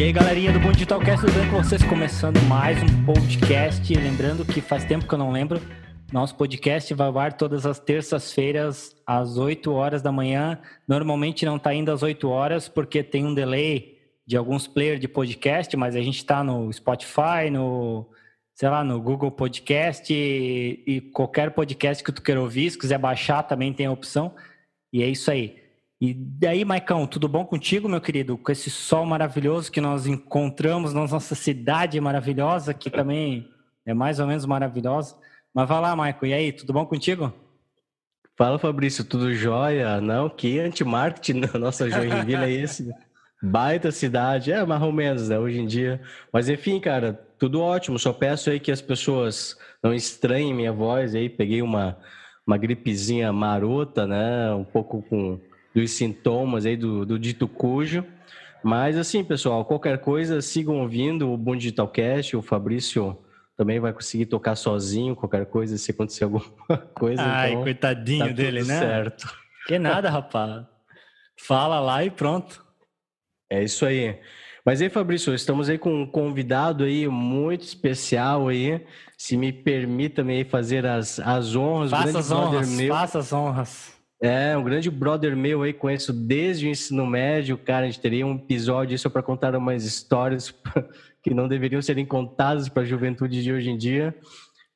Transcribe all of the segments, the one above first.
E aí, galerinha do Bom Digitalcast, tudo bem com vocês? Começando mais um podcast. Lembrando que faz tempo que eu não lembro. Nosso podcast vai ao ar todas as terças-feiras, às 8 horas da manhã. Normalmente não está indo às 8 horas, porque tem um delay de alguns players de podcast, mas a gente está no Spotify, no, sei lá, no Google Podcast e, e qualquer podcast que tu queira ouvir, se quiser baixar também tem a opção. E é isso aí. E daí, Maicão, tudo bom contigo, meu querido? Com esse sol maravilhoso que nós encontramos na nossa cidade maravilhosa, que também é mais ou menos maravilhosa. Mas vai lá, Maicon, e aí, tudo bom contigo? Fala, Fabrício, tudo jóia? Não, que anti-marketing na nossa Joinville é esse? Baita cidade, é mais ou menos, né, hoje em dia. Mas enfim, cara, tudo ótimo. Só peço aí que as pessoas não estranhem minha voz aí. Peguei uma, uma gripezinha marota, né, um pouco com dos sintomas aí do, do dito cujo. Mas assim, pessoal, qualquer coisa, sigam ouvindo o Bom Digital Cast, o Fabrício também vai conseguir tocar sozinho, qualquer coisa, se acontecer alguma coisa. Ai, então, coitadinho tá dele, né? Certo. Que nada, rapaz. Fala lá e pronto. É isso aí. Mas aí, Fabrício, estamos aí com um convidado aí muito especial aí. Se me permita me fazer as, as honras. Faça as honras, faça as honras. É, um grande brother meu aí, conheço desde o ensino médio, cara, a gente teria um episódio só para contar umas histórias que não deveriam serem contadas para a juventude de hoje em dia.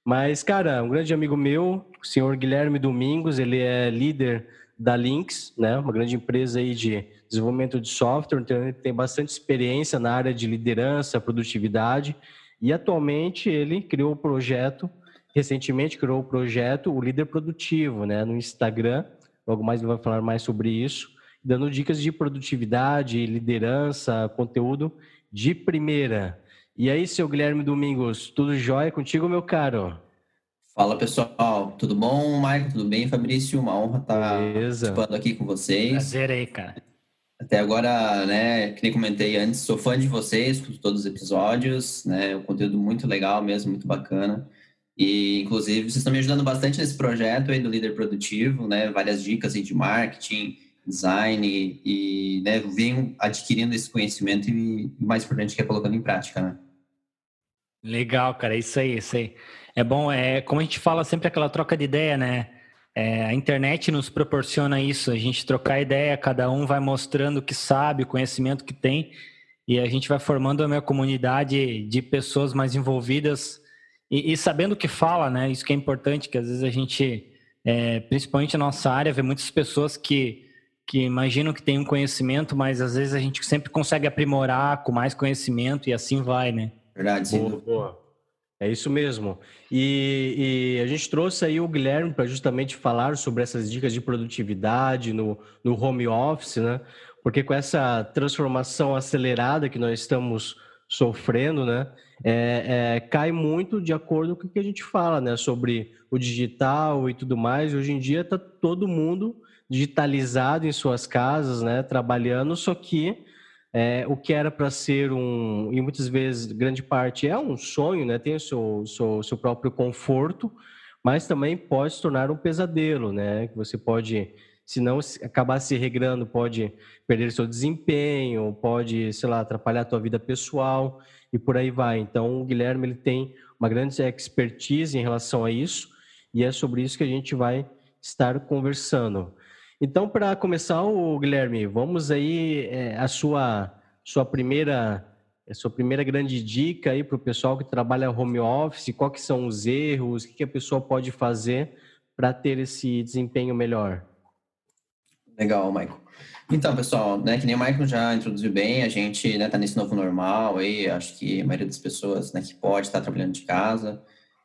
Mas, cara, um grande amigo meu, o senhor Guilherme Domingos, ele é líder da Lynx, né, uma grande empresa aí de desenvolvimento de software, então ele tem bastante experiência na área de liderança, produtividade, e atualmente ele criou o projeto, recentemente criou o projeto O Líder Produtivo, né, no Instagram, Logo mais ele vai falar mais sobre isso, dando dicas de produtividade, liderança, conteúdo de primeira. E aí, seu Guilherme Domingos, tudo jóia contigo, meu caro? Fala pessoal, tudo bom, Maicon? Tudo bem, Fabrício? Uma honra estar Beleza. participando aqui com vocês. Prazer aí, cara. Até agora, né, que nem comentei antes, sou fã de vocês, por todos os episódios, né, o conteúdo muito legal mesmo, muito bacana. E, inclusive, vocês estão me ajudando bastante nesse projeto aí do líder produtivo, né? Várias dicas aí de marketing, design e, né, venho adquirindo esse conhecimento e, o mais importante, que é colocando em prática, né? Legal, cara, isso aí, isso aí. É bom, é como a gente fala sempre aquela troca de ideia, né? É, a internet nos proporciona isso, a gente trocar ideia, cada um vai mostrando o que sabe, o conhecimento que tem, e a gente vai formando a minha comunidade de pessoas mais envolvidas e, e, sabendo o que fala, né? Isso que é importante, que às vezes a gente, é, principalmente na nossa área, vê muitas pessoas que, que imaginam que tem um conhecimento, mas às vezes a gente sempre consegue aprimorar com mais conhecimento e assim vai, né? Verdade, sim. Boa, boa. É isso mesmo. E, e, a gente trouxe aí o Guilherme para justamente falar sobre essas dicas de produtividade no, no home office, né? Porque com essa transformação acelerada que nós estamos sofrendo, né? É, é, cai muito de acordo com o que a gente fala, né? Sobre o digital e tudo mais. Hoje em dia está todo mundo digitalizado em suas casas, né? Trabalhando, só que é, o que era para ser um, e muitas vezes, grande parte, é um sonho, né? Tem o seu, seu, seu próprio conforto, mas também pode se tornar um pesadelo, né? Que você pode se não acabar se regrando, pode perder seu desempenho, pode, sei lá, atrapalhar a tua vida pessoal e por aí vai. Então, o Guilherme ele tem uma grande expertise em relação a isso e é sobre isso que a gente vai estar conversando. Então, para começar, o Guilherme, vamos aí é, a sua sua primeira a sua primeira grande dica aí para o pessoal que trabalha home office, quais são os erros, o que a pessoa pode fazer para ter esse desempenho melhor? Legal, Michael. Então, pessoal, né, que nem o Michael já introduziu bem, a gente né, tá nesse novo normal aí, acho que a maioria das pessoas né, que pode estar tá trabalhando de casa.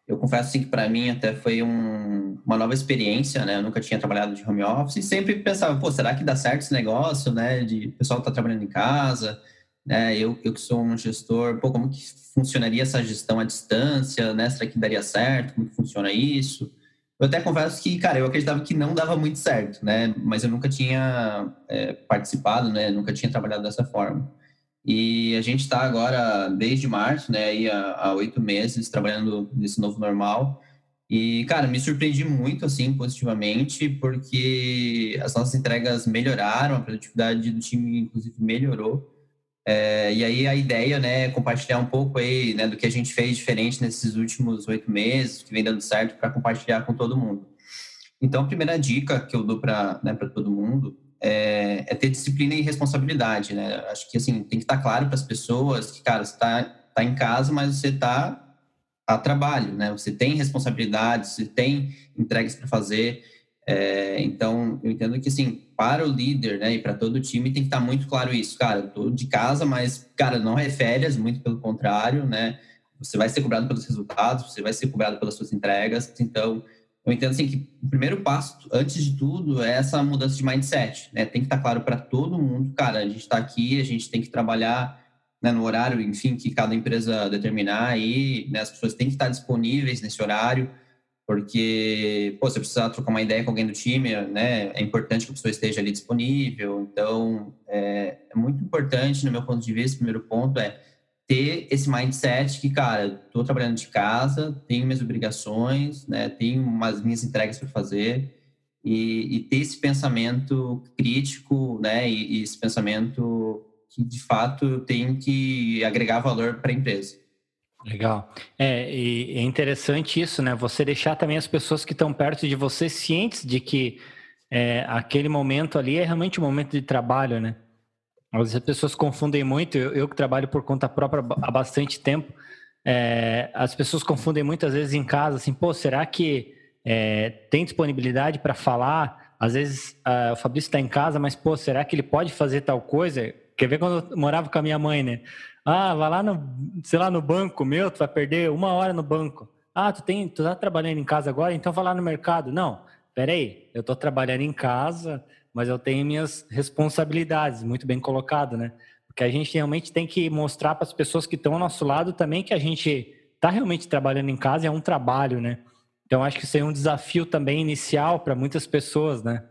Eu confesso assim, que para mim até foi um, uma nova experiência, né? Eu nunca tinha trabalhado de home office e sempre pensava, pô, será que dá certo esse negócio, né? De pessoal tá trabalhando em casa, né? Eu, eu que sou um gestor, pô, como que funcionaria essa gestão à distância, né? Será que daria certo? Como que funciona isso? Eu até confesso que, cara, eu acreditava que não dava muito certo, né? Mas eu nunca tinha é, participado, né? Nunca tinha trabalhado dessa forma. E a gente está agora, desde março, né? Aí há oito meses, trabalhando nesse novo normal. E, cara, me surpreendi muito, assim, positivamente, porque as nossas entregas melhoraram, a produtividade do time, inclusive, melhorou. É, e aí a ideia, né, é compartilhar um pouco aí, né, do que a gente fez diferente nesses últimos oito meses, que vem dando certo, para compartilhar com todo mundo. Então, a primeira dica que eu dou para né, todo mundo é, é, ter disciplina e responsabilidade, né? Acho que, assim, tem que estar claro para as pessoas que, cara, você está tá em casa, mas você está a trabalho, né? Você tem responsabilidades, você tem entregas para fazer. É, então, eu entendo que, assim, para o líder, né, e para todo o time, tem que estar muito claro isso. Cara, eu tô de casa, mas, cara, não é férias, muito pelo contrário, né? Você vai ser cobrado pelos resultados, você vai ser cobrado pelas suas entregas. Então, eu entendo assim que o primeiro passo, antes de tudo, é essa mudança de mindset, né? Tem que estar claro para todo mundo, cara, a gente está aqui, a gente tem que trabalhar né, no horário, enfim, que cada empresa determinar e né, as pessoas têm que estar disponíveis nesse horário, porque, pô, você precisa trocar uma ideia com alguém do time, né? É importante que a pessoa esteja ali disponível. Então, é, é muito importante, no meu ponto de vista, o primeiro ponto é ter esse mindset que, cara, estou trabalhando de casa, tenho minhas obrigações, né, tenho umas minhas entregas para fazer e, e, ter esse pensamento crítico, né, e, e, esse pensamento que de fato tem que agregar valor para a empresa. Legal. É, e é interessante isso, né? Você deixar também as pessoas que estão perto de você cientes de que é, aquele momento ali é realmente um momento de trabalho, né? Às as pessoas confundem muito, eu, eu, que trabalho por conta própria há bastante tempo, é, as pessoas confundem muitas vezes em casa, assim, pô, será que é, tem disponibilidade para falar? Às vezes uh, o Fabrício está em casa, mas, pô, será que ele pode fazer tal coisa? Quer ver quando eu morava com a minha mãe, né? Ah, vai lá no, sei lá, no banco meu, tu vai perder uma hora no banco. Ah, tu, tem, tu tá trabalhando em casa agora, então vai lá no mercado. Não, peraí, eu tô trabalhando em casa, mas eu tenho minhas responsabilidades, muito bem colocado, né? Porque a gente realmente tem que mostrar para as pessoas que estão ao nosso lado também que a gente está realmente trabalhando em casa, é um trabalho, né? Então acho que isso é um desafio também inicial para muitas pessoas, né?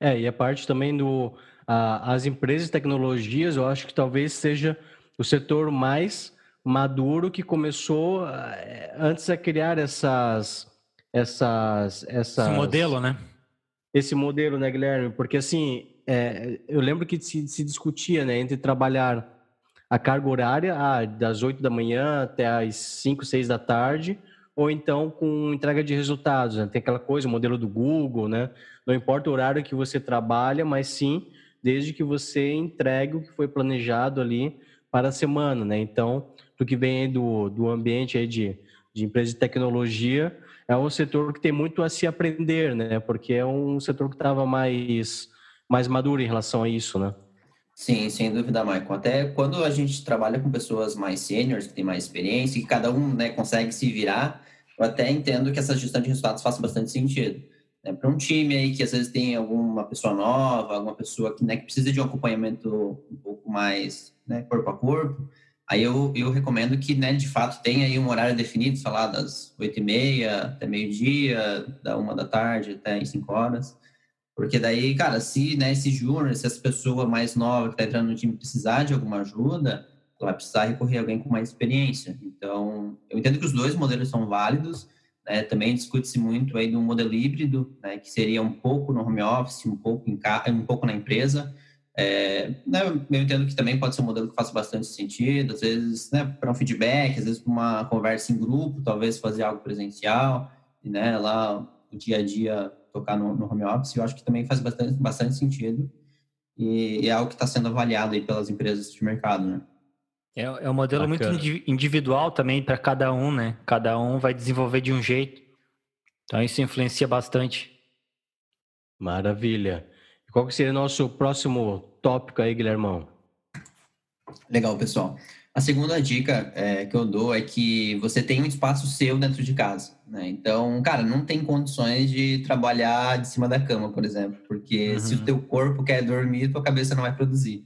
É, e a parte também do as empresas de tecnologias, eu acho que talvez seja o setor mais maduro que começou eh, antes a criar essas essas essas Esse modelo, né? esse modelo, né, Guilherme? Porque assim, é, eu lembro que se, se, discutia, né, entre trabalhar a carga horária ah, das 8 da manhã até as 5, 6 da tarde, ou então com entrega de resultados. Né? Tem aquela coisa, o modelo do Google, né? Não importa o horário que você trabalha, mas sim desde que você entregue o que foi planejado ali para a semana, né? Então, do que vem do, do ambiente aí de, de empresa de tecnologia, é um setor que tem muito a se aprender, né? Porque é um setor que estava mais, mais maduro em relação a isso, né? Sim, sem dúvida, Michael. Até quando a gente trabalha com pessoas mais seniors, que têm mais experiência, que cada um né, consegue se virar, eu até entendo que essa gestão de resultados faça bastante sentido. Né? Para um time aí que às vezes tem alguma pessoa nova, alguma pessoa que, né, que precisa de um acompanhamento um pouco mais né, corpo a corpo, Aí eu, eu recomendo que, né, de fato, tenha aí um horário definido, sei lá, das oito e meia até meio-dia, da uma da tarde até cinco horas. Porque daí, cara, se, né, esse júnior, se essa pessoa mais nova que está entrando no time precisar de alguma ajuda, ela vai precisar recorrer a alguém com mais experiência. Então, eu entendo que os dois modelos são válidos, né, também discute-se muito aí do modelo híbrido, né, que seria um pouco no home office, um pouco, em, um pouco na empresa, é, né, eu entendo que também pode ser um modelo que faça bastante sentido, às vezes né, para um feedback, às vezes para uma conversa em grupo, talvez fazer algo presencial, né, lá o dia a dia tocar no, no home office, eu acho que também faz bastante, bastante sentido e é algo que está sendo avaliado aí pelas empresas de mercado, né? É, é um modelo Bacana. muito individual também para cada um, né? Cada um vai desenvolver de um jeito. Então isso influencia bastante. Maravilha. Qual que seria o nosso próximo tópico aí, Guilhermão? Legal, pessoal. A segunda dica é, que eu dou é que você tem um espaço seu dentro de casa. Né? Então, cara, não tem condições de trabalhar de cima da cama, por exemplo, porque uhum. se o teu corpo quer dormir, tua cabeça não vai produzir.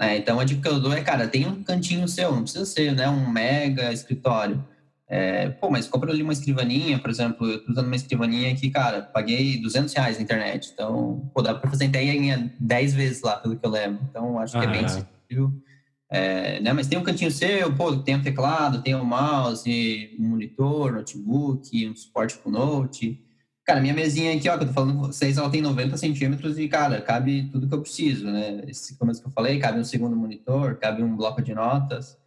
É, então, a dica que eu dou é, cara, tem um cantinho seu, não precisa ser né, um mega escritório. É, pô, mas compra ali uma escrivaninha, por exemplo, eu tô usando uma escrivaninha aqui, cara, paguei 200 reais na internet, então, pô, dá para fazer ideia 10 vezes lá, pelo que eu lembro, então acho que é bem acessível. É, né, mas tem um cantinho seu, pô, tem o um teclado, tem o um mouse, um monitor, notebook, um suporte com note, Cara, minha mesinha aqui, ó, que eu tô falando com vocês, ela tem 90 centímetros e, cara, cabe tudo que eu preciso, né? Esse começo que eu falei, cabe um segundo monitor, cabe um bloco de notas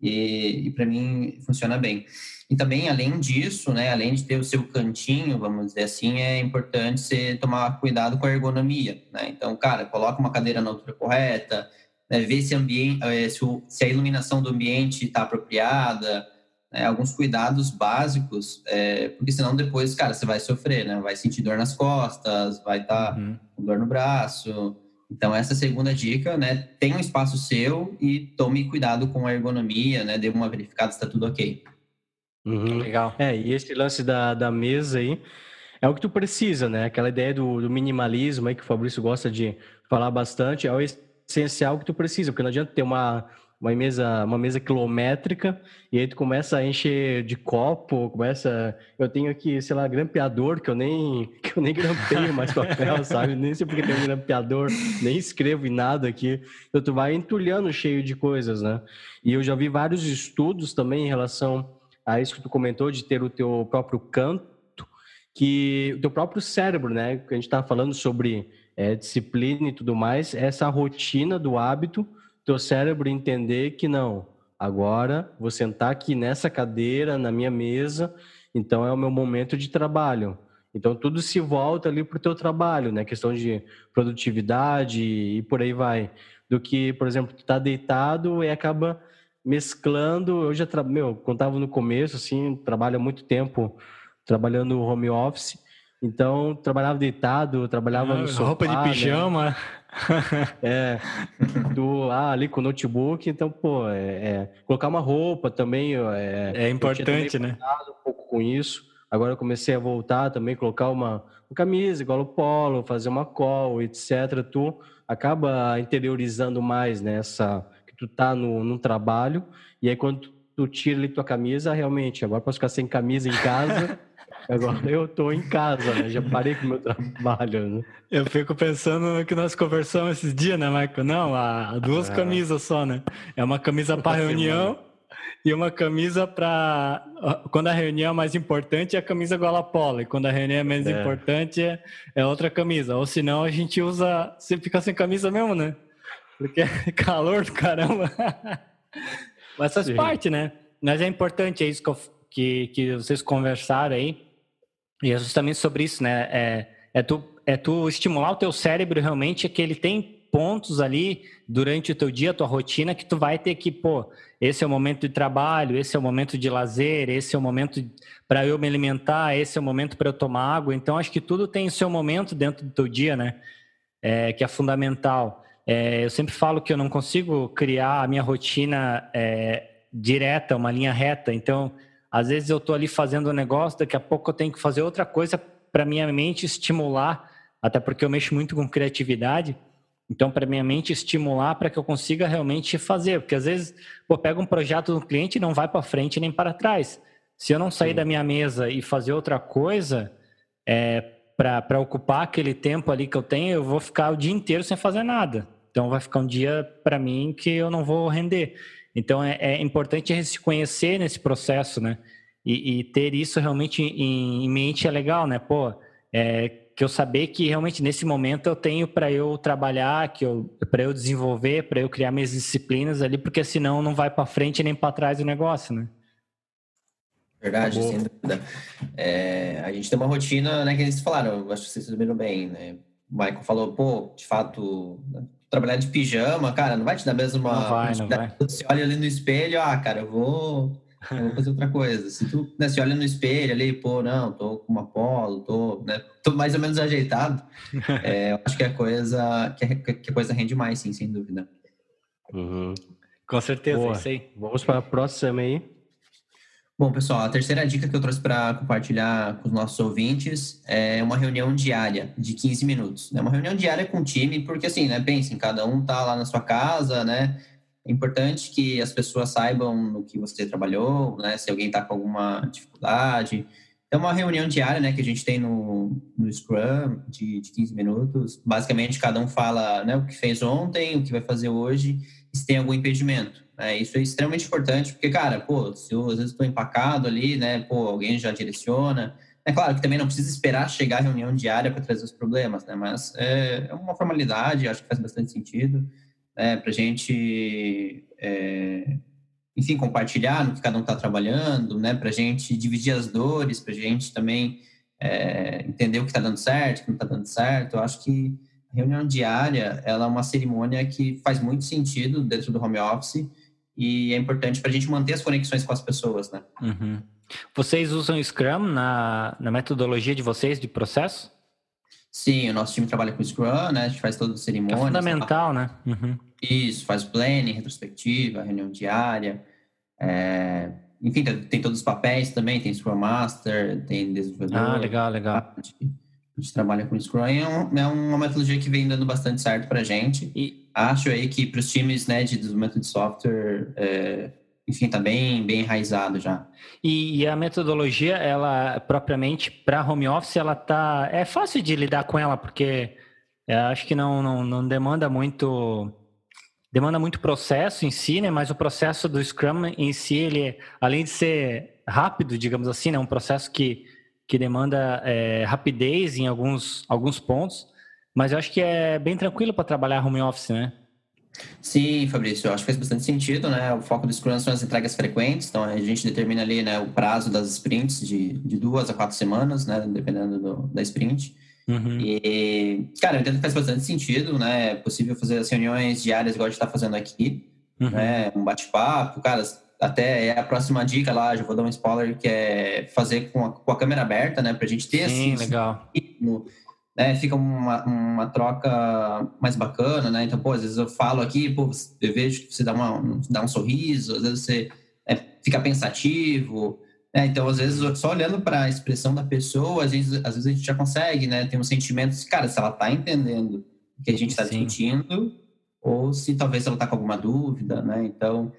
e, e para mim funciona bem. E também, além disso, né, além de ter o seu cantinho, vamos dizer assim, é importante você tomar cuidado com a ergonomia, né? Então, cara, coloca uma cadeira na altura correta, né, ver se, ambiente, eh, se, se a iluminação do ambiente está apropriada, né, alguns cuidados básicos, é, porque senão depois, cara, você vai sofrer, né? Vai sentir dor nas costas, vai estar tá uhum. com dor no braço. Então, essa segunda dica, né? Tenha um espaço seu e tome cuidado com a ergonomia, né? Dê uma verificada se está tudo ok. Uhum. Legal. É, e esse lance da, da mesa aí é o que tu precisa, né? Aquela ideia do, do minimalismo aí que o Fabrício gosta de falar bastante, é o essencial que tu precisa, porque não adianta ter uma uma mesa, uma mesa quilométrica, e aí tu começa a encher de copo, começa. Eu tenho aqui, sei lá, grampeador, que eu nem, que eu nem grampeio mais papel, sabe? Nem sei porque tem um grampeador, nem escrevo em nada aqui. Então tu vai entulhando cheio de coisas, né? E eu já vi vários estudos também em relação a isso que tu comentou, de ter o teu próprio canto, que o teu próprio cérebro, né? Que a gente está falando sobre é, disciplina e tudo mais, essa rotina do hábito teu cérebro entender que não, agora vou sentar aqui nessa cadeira, na minha mesa, então é o meu momento de trabalho. Então tudo se volta ali para o teu trabalho, né? Questão de produtividade e por aí vai. Do que, por exemplo, tu tá deitado e acaba mesclando. Eu já tra... meu, contava no começo, assim, trabalho há muito tempo trabalhando home office. Então, trabalhava deitado, trabalhava ah, no sofá. Roupa de né? pijama. Né? é, do, ah, ali com o notebook, então, pô, é, é, colocar uma roupa também. É, é importante, né? Um pouco com isso. Agora eu comecei a voltar também, colocar uma, uma camisa igual o polo, fazer uma call, etc. Tu acaba interiorizando mais nessa né, que tu tá no, no trabalho e aí quando tu, tu tira ali tua camisa, realmente, agora posso ficar sem camisa em casa. Agora eu tô em casa, né? Já parei com o meu trabalho, né? Eu fico pensando no que nós conversamos esses dias, né, Michael? Não, há duas ah. camisas só, né? É uma camisa para reunião e uma camisa para quando a reunião é mais importante é a camisa gola polo e quando a reunião é menos é. importante é, é outra camisa ou senão a gente usa você fica sem camisa mesmo né porque é calor do caramba mas faz Sim. parte né mas é importante é isso que, eu, que, que vocês conversaram aí e é justamente sobre isso, né? É, é, tu, é tu estimular o teu cérebro realmente que ele tem pontos ali durante o teu dia, tua rotina, que tu vai ter que, pô, esse é o momento de trabalho, esse é o momento de lazer, esse é o momento para eu me alimentar, esse é o momento para eu tomar água. Então, acho que tudo tem o seu momento dentro do teu dia, né? É, que é fundamental. É, eu sempre falo que eu não consigo criar a minha rotina é, direta, uma linha reta. Então, às vezes eu estou ali fazendo um negócio, daqui a pouco eu tenho que fazer outra coisa para minha mente estimular, até porque eu mexo muito com criatividade. Então, para minha mente estimular para que eu consiga realmente fazer, porque às vezes, pô, pega um projeto do cliente e não vai para frente nem para trás. Se eu não sair Sim. da minha mesa e fazer outra coisa, é, para ocupar aquele tempo ali que eu tenho, eu vou ficar o dia inteiro sem fazer nada. Então, vai ficar um dia para mim que eu não vou render. Então é, é importante se conhecer nesse processo, né? E, e ter isso realmente em, em, mente é legal, né? Pô, é, que eu saber que realmente nesse momento eu tenho para eu trabalhar, que eu para eu desenvolver, para eu criar minhas disciplinas ali, porque senão não vai para frente nem para trás o negócio, né? Verdade, sem dúvida. É, a gente tem uma rotina, né, que eles falaram, acho que vocês viram bem, né? O Michael falou, pô, de fato, trabalhar de pijama, cara, não vai te dar mesmo uma. Não vai, não vai. Você olha ali no espelho, ah, cara, eu vou, eu vou fazer outra coisa. Se tu né, se olha no espelho ali, pô, não, tô com uma polo, tô, né, tô mais ou menos ajeitado, é, eu acho que a coisa, que a, que a coisa rende mais, sim, sem dúvida. Uhum. Com certeza, Boa. isso aí. Vamos para a próxima aí. Bom, pessoal, a terceira dica que eu trouxe para compartilhar com os nossos ouvintes é uma reunião diária de 15 minutos. É uma reunião diária com o time, porque assim, né, pensem, cada um tá lá na sua casa, né? É importante que as pessoas saibam no que você trabalhou, né? Se alguém está com alguma dificuldade. É uma reunião diária, né, que a gente tem no, no Scrum de, de 15 minutos. Basicamente, cada um fala né, o que fez ontem, o que vai fazer hoje, se tem algum impedimento. É, isso é extremamente importante, porque, cara, pô, se eu às vezes estou empacado ali, né, pô, alguém já direciona, É claro que também não precisa esperar chegar a reunião diária para trazer os problemas, né? Mas é, é uma formalidade, acho que faz bastante sentido né? para a gente, é, enfim, compartilhar no que cada um está trabalhando, né? Para a gente dividir as dores, para a gente também é, entender o que está dando certo, o que não está dando certo. Eu acho que a reunião diária ela é uma cerimônia que faz muito sentido dentro do home office e é importante para a gente manter as conexões com as pessoas, né? Uhum. Vocês usam Scrum na, na metodologia de vocês de processo? Sim, o nosso time trabalha com Scrum, né? A gente faz todas as cerimônias. É fundamental, né? Uhum. Isso, faz planning, retrospectiva, reunião diária. É... Enfim, tem todos os papéis também, tem Scrum Master, tem desenvolvedor. Ah, legal, legal. A gente trabalha com Scrum é, um, é, uma metodologia que vem dando bastante certo para a gente. E acho aí que para os times né, de desenvolvimento de software, é, enfim, está bem, bem enraizado já. E, e a metodologia, ela propriamente para home office, ela tá é fácil de lidar com ela porque acho que não, não, não demanda muito demanda muito processo em si, né? Mas o processo do Scrum em si, ele além de ser rápido, digamos assim, é né? um processo que que demanda é, rapidez em alguns alguns pontos, mas eu acho que é bem tranquilo para trabalhar home office, né? Sim, Fabrício, eu acho que faz bastante sentido, né? O foco do Scrum são as entregas frequentes, então a gente determina ali né, o prazo das sprints de, de duas a quatro semanas, né? Dependendo do, da sprint. Uhum. E, cara, eu entendo que faz bastante sentido, né? É possível fazer as reuniões diárias igual a gente está fazendo aqui, uhum. né? Um bate-papo, cara, até é a próxima dica lá, já vou dar um spoiler, que é fazer com a, com a câmera aberta, né? Pra gente ter Sim, assim, legal. Ritmo, né, fica uma, uma troca mais bacana, né? Então, pô, às vezes eu falo aqui, pô, eu vejo que você dá, uma, dá um sorriso, às vezes você é, fica pensativo, né? Então, às vezes, só olhando para a expressão da pessoa, às vezes, às vezes a gente já consegue, né? Ter um sentimento, de, cara, se ela tá entendendo o que a gente está discutindo, ou se talvez ela tá com alguma dúvida, né? Então,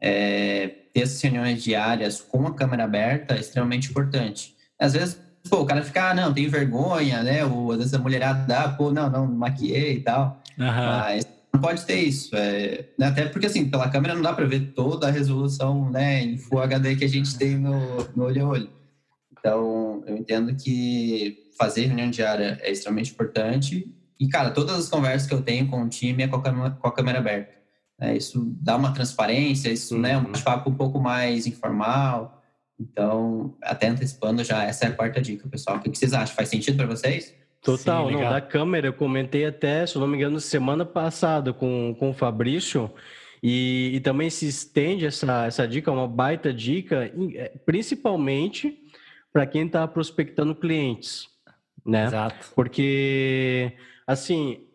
é, ter essas reuniões diárias com a câmera aberta é extremamente importante. Às vezes pô, o cara fica, ah, não, tem vergonha, né? Ou às vezes a mulherada dá, pô, não, não, maquiei e tal. Uhum. Mas não pode ter isso. É, né? Até porque, assim, pela câmera não dá para ver toda a resolução, né, em Full HD que a gente tem no, no olho a olho. Então, eu entendo que fazer reunião diária é extremamente importante. E, cara, todas as conversas que eu tenho com o time é com a com a câmera aberta. É, isso dá uma transparência, isso, uhum. né, um bate-papo um pouco mais informal. Então, até antecipando já, essa é a quarta dica, pessoal. O que vocês acham? Faz sentido para vocês? Total, Sim, não, da câmera eu comentei até, se eu não me engano, semana passada com, com o Fabrício, e, e também se estende essa, essa dica, uma baita dica, é, principalmente para quem está prospectando clientes, né? Exato. Porque, assim,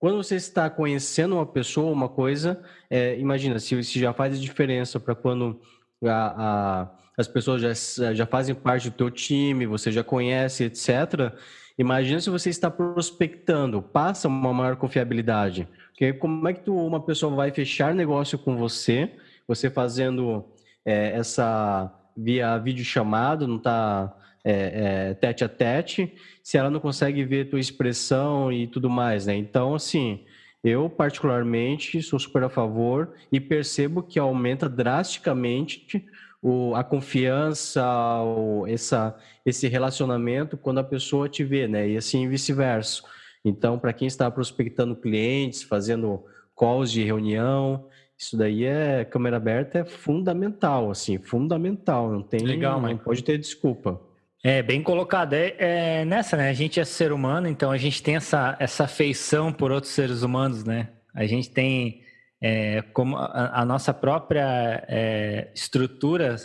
quando você está conhecendo uma pessoa, uma coisa, é, imagina, se, se já faz diferença para quando a, a as pessoas já, já fazem parte do teu time, você já conhece, etc. Imagina se você está prospectando, passa uma maior confiabilidade. Porque como é que tu, uma pessoa vai fechar negócio com você, você fazendo é, essa via vídeo chamado, não está é, é, tete a tete, se ela não consegue ver tua expressão e tudo mais, né? Então, assim, eu particularmente sou super a favor e percebo que aumenta drasticamente o, a confiança, o, essa, esse relacionamento quando a pessoa te vê, né? E assim vice-versa. Então, para quem está prospectando clientes, fazendo calls de reunião, isso daí é câmera aberta é fundamental, assim, fundamental. Não tem, legal, não pode ter desculpa. É bem colocado. É, é, nessa, né? A gente é ser humano, então a gente tem essa essa afeição por outros seres humanos, né? A gente tem é, como a, a, nossa própria é, estrutura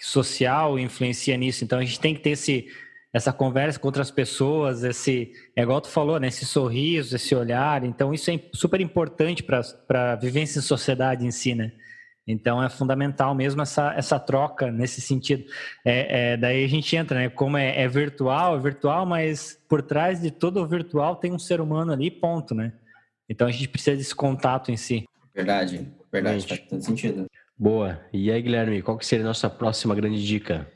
social influencia nisso. Então a gente tem que ter esse, essa conversa com outras pessoas, esse, é igual tu falou, né? Esse sorriso, esse olhar. Então isso é super importante para a vivência em sociedade em si, né? Então é fundamental mesmo essa, essa troca nesse sentido. É, é daí a gente entra, né? Como é, é, virtual, é virtual, mas por trás de todo o virtual tem um ser humano ali, ponto, né? Então a gente precisa desse contato em si. Verdade, verdade, faz todo sentido. Boa. E aí, Guilherme, qual que seria a nossa próxima grande dica?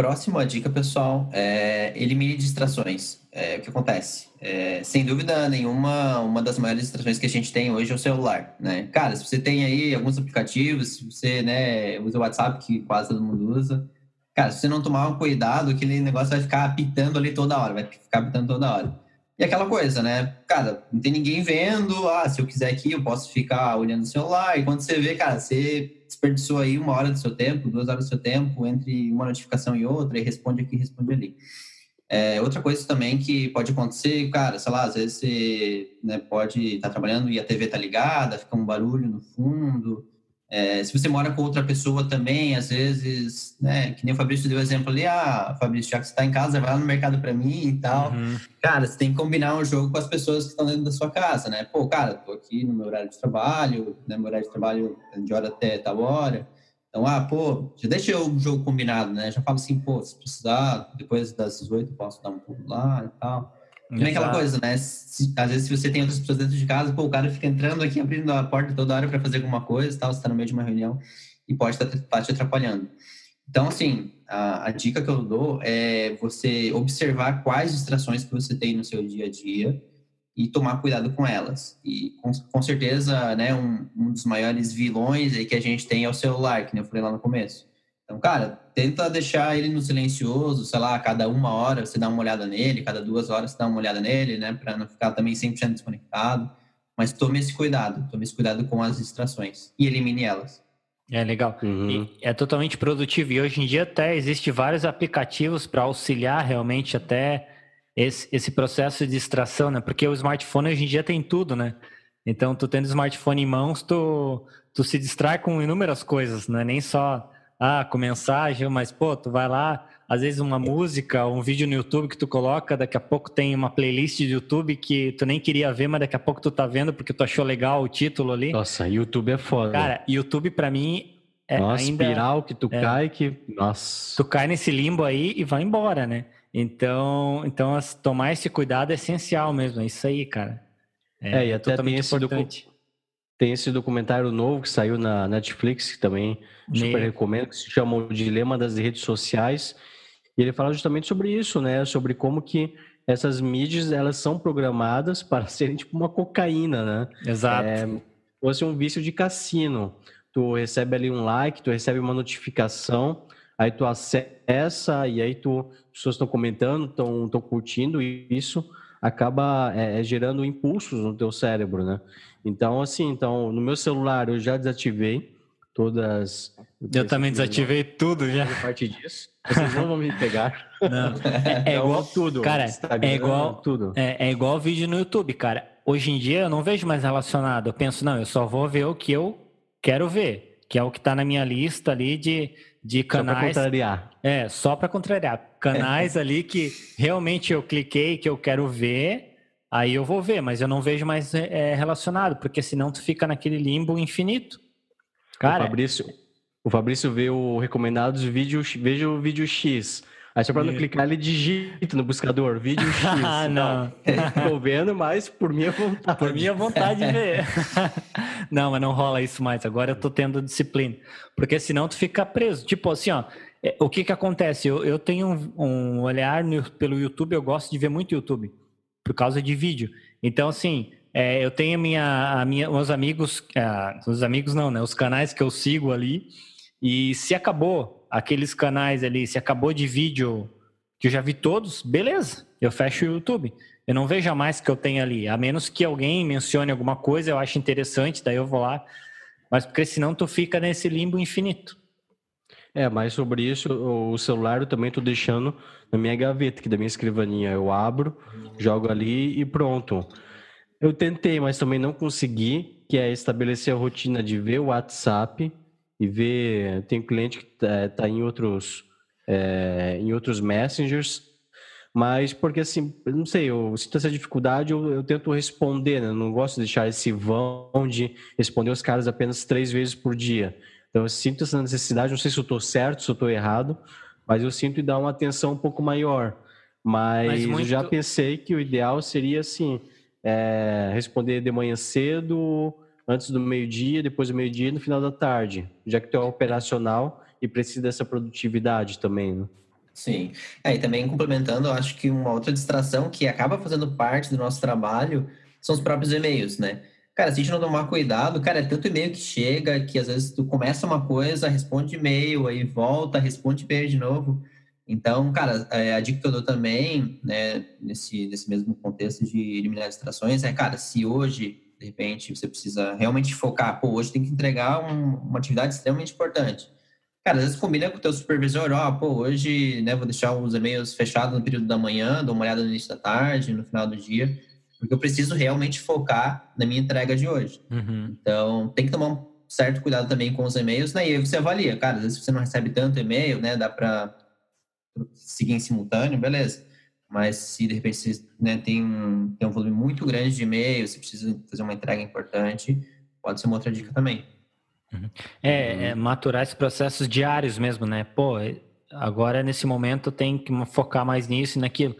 Próxima dica, pessoal, é elimine distrações. É, o que acontece? É, sem dúvida nenhuma, uma das maiores distrações que a gente tem hoje é o celular, né? Cara, se você tem aí alguns aplicativos, se você né, usa o WhatsApp, que quase todo mundo usa, cara, se você não tomar um cuidado, aquele negócio vai ficar apitando ali toda hora, vai ficar apitando toda hora. E aquela coisa, né? Cara, não tem ninguém vendo. Ah, se eu quiser aqui, eu posso ficar olhando o celular. E quando você vê, cara, você desperdiçou aí uma hora do seu tempo, duas horas do seu tempo, entre uma notificação e outra, e responde aqui, responde ali. É, outra coisa também que pode acontecer, cara, sei lá, às vezes você né, pode estar tá trabalhando e a TV tá ligada, fica um barulho no fundo, é, se você mora com outra pessoa também, às vezes, né, que nem o Fabrício deu exemplo ali, ah, Fabrício, já que você está em casa, vai lá no mercado para mim e tal. Uhum. Cara, você tem que combinar um jogo com as pessoas que estão dentro da sua casa, né? Pô, cara, tô aqui no meu horário de trabalho, né, meu horário de trabalho é de hora até tal hora. Então, ah, pô, já deixa o jogo combinado, né? Já falo assim, pô, se precisar, depois das 18 posso dar um pulo lá e tal. Também é aquela coisa, né? Se, às vezes, se você tem outras pessoas dentro de casa, pô, o cara fica entrando aqui, abrindo a porta toda hora para fazer alguma coisa, tal, você está no meio de uma reunião e pode estar tá, tá te atrapalhando. Então, assim, a, a, dica que eu dou é você observar quais distrações que você tem no seu dia a dia e tomar cuidado com elas. E com, com certeza, né, um, um dos maiores vilões aí que a gente tem é o celular, que nem eu falei lá no começo. Então, cara, tenta deixar ele no silencioso, sei lá, cada uma hora você dá uma olhada nele, cada duas horas você dá uma olhada nele, né, para não ficar também 100% desconectado. Mas tome esse cuidado, tome esse cuidado com as distrações e elimine elas. É legal. Uhum. é totalmente produtivo. E hoje em dia até existe vários aplicativos para auxiliar realmente até esse, esse processo de distração, né? Porque o smartphone hoje em dia tem tudo, né? Então, tu tendo o smartphone em mãos, tu, tu se distrai com inúmeras coisas, não é nem só ah, com mensagem, mas pô, tu vai lá, às vezes uma música, um vídeo no YouTube que tu coloca, daqui a pouco tem uma playlist de YouTube que tu nem queria ver, mas daqui a pouco tu tá vendo porque tu achou legal o título ali. Nossa, YouTube é foda. Cara, YouTube para mim é Nossa, ainda... espiral que tu é, cai que... Nossa. Tu cai nesse limbo aí e vai embora, né? Então, então tomar esse cuidado é essencial mesmo, é isso aí, cara. É, é e até totalmente tem importante. Tem esse documentário novo que saiu na Netflix, que também super recomendo, que se chama O Dilema das Redes Sociais. E ele fala justamente sobre isso, né? Sobre como que essas mídias, elas são programadas para serem tipo uma cocaína, né? Exato. É, fosse um vício de cassino. Tu recebe ali um like, tu recebe uma notificação, aí tu acessa e aí tu, as pessoas estão comentando, estão curtindo e isso acaba é, é, gerando impulsos no teu cérebro, né? Então, assim, então, no meu celular eu já desativei todas. Eu também desativei tudo já. parte disso. Vocês não vão me pegar. Não. É, é então, igual tudo. Cara, é igual tudo. É, é igual vídeo no YouTube, cara. Hoje em dia eu não vejo mais relacionado. Eu penso, não, eu só vou ver o que eu quero ver, que é o que está na minha lista ali de, de canais. Só para contrariar. É, só para contrariar. Canais ali que realmente eu cliquei, que eu quero ver, aí eu vou ver, mas eu não vejo mais é, relacionado, porque senão tu fica naquele limbo infinito. Cara, o Fabrício, o Fabrício vê o recomendados vídeo, veja o vídeo X. Aí só para não clicar, ele digita no buscador, vídeo X. ah, não. Estou vendo, mas por minha vontade. Por minha vontade de ver. não, mas não rola isso mais. Agora eu tô tendo disciplina. Porque senão tu fica preso. Tipo assim, ó, é, o que que acontece? Eu, eu tenho um, um olhar no, pelo YouTube, eu gosto de ver muito YouTube, por causa de vídeo. Então, assim, é, eu tenho minha, a minha, meus amigos, é, os amigos não, né? Os canais que eu sigo ali, e se acabou aqueles canais ali, se acabou de vídeo que eu já vi todos, beleza, eu fecho o YouTube. Eu não vejo mais que eu tenho ali, a menos que alguém mencione alguma coisa, eu acho interessante, daí eu vou lá. Mas porque senão tu fica nesse limbo infinito. É, mas sobre isso, o celular eu também estou deixando na minha gaveta, que da minha escrivaninha eu abro, jogo ali e pronto. Eu tentei, mas também não consegui, que é estabelecer a rotina de ver o WhatsApp e ver. Tem cliente que está tá em outros é, em outros messengers, mas porque assim, não sei, eu sinto essa dificuldade, eu, eu tento responder, né? Eu não gosto de deixar esse vão de responder os caras apenas três vezes por dia. Então eu sinto essa necessidade, não sei se eu estou certo, se eu estou errado, mas eu sinto de dar uma atenção um pouco maior. Mas, mas muito... eu já pensei que o ideal seria assim, é, responder de manhã cedo, antes do meio-dia, depois do meio-dia e no final da tarde, já que tu é operacional e precisa dessa produtividade também, né? Sim. É, e também complementando, eu acho que uma outra distração que acaba fazendo parte do nosso trabalho são os próprios e-mails, né? Cara, se a gente não tomar cuidado, cara, é tanto e-mail que chega que às vezes tu começa uma coisa, responde e-mail, aí volta, responde e-mail de novo. Então, cara, é, a dica que eu dou também, né, nesse, nesse mesmo contexto de eliminar distrações, é, cara, se hoje, de repente, você precisa realmente focar, pô, hoje tem que entregar um, uma atividade extremamente importante. Cara, às vezes combina com o teu supervisor, ó, oh, pô, hoje, né, vou deixar os e-mails fechados no período da manhã, dou uma olhada no início da tarde, no final do dia, porque eu preciso realmente focar na minha entrega de hoje. Uhum. Então, tem que tomar um certo cuidado também com os e-mails, né? E aí você avalia, cara, às vezes você não recebe tanto e-mail, né? Dá para seguir em simultâneo, beleza. Mas se de repente você né, tem, um, tem um volume muito grande de e-mail, você precisa fazer uma entrega importante, pode ser uma outra dica também. Uhum. É, é, maturar esses processos diários mesmo, né? Pô, agora nesse momento tem que focar mais nisso e naquilo.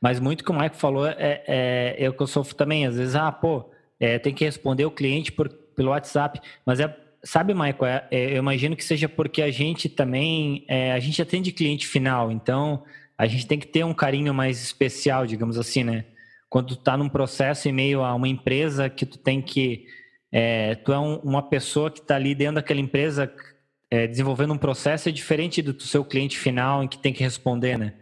Mas muito que o Mike falou é, é eu que eu sofro também. Às vezes, ah, pô, é, tem que responder o cliente por, pelo WhatsApp. Mas é, sabe, Michael, é, é, eu imagino que seja porque a gente também, é, a gente atende cliente final, então a gente tem que ter um carinho mais especial, digamos assim, né? Quando tu tá num processo em meio a uma empresa que tu tem que, é, tu é um, uma pessoa que está ali dentro daquela empresa é, desenvolvendo um processo é diferente do seu cliente final em que tem que responder, né?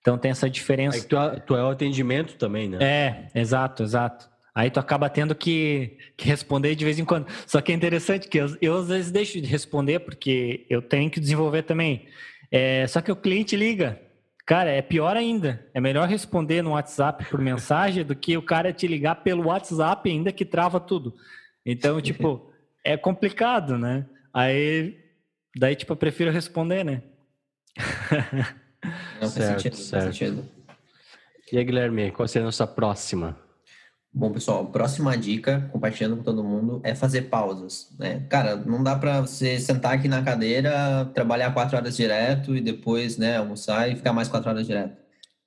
Então tem essa diferença. Aí tu, tu, é o atendimento também, né? É, exato, exato. Aí tu acaba tendo que, que responder de vez em quando. Só que é interessante que eu, eu às vezes deixo de responder porque eu tenho que desenvolver também. É, só que o cliente liga. Cara, é pior ainda. É melhor responder no WhatsApp por mensagem do que o cara te ligar pelo WhatsApp ainda que trava tudo. Então, tipo, é complicado, né? Aí, daí, tipo, eu prefiro responder, né? Não certo, faz sentido, certo. Faz sentido. E aí, Guilherme, qual seria a nossa próxima? Bom, pessoal, próxima dica, compartilhando com todo mundo, é fazer pausas. Né? Cara, não dá para você sentar aqui na cadeira, trabalhar quatro horas direto e depois né, almoçar e ficar mais quatro horas direto.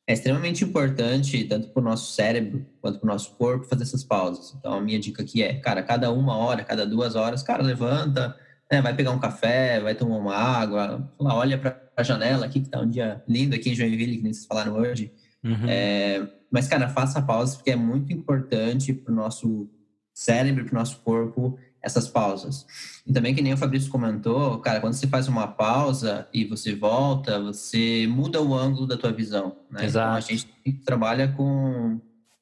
É extremamente importante, tanto para o nosso cérebro quanto para o nosso corpo, fazer essas pausas. Então, a minha dica aqui é, cara, cada uma hora, cada duas horas, cara, levanta, né, vai pegar um café, vai tomar uma água, olha para a janela aqui, que está um dia lindo aqui em Joinville, que nem vocês falaram hoje. Uhum. É, mas, cara, faça pausas, porque é muito importante para o nosso cérebro, para o nosso corpo, essas pausas. E também, que nem o Fabrício comentou, cara, quando você faz uma pausa e você volta, você muda o ângulo da tua visão. Né? Exato. Então, a gente trabalha com,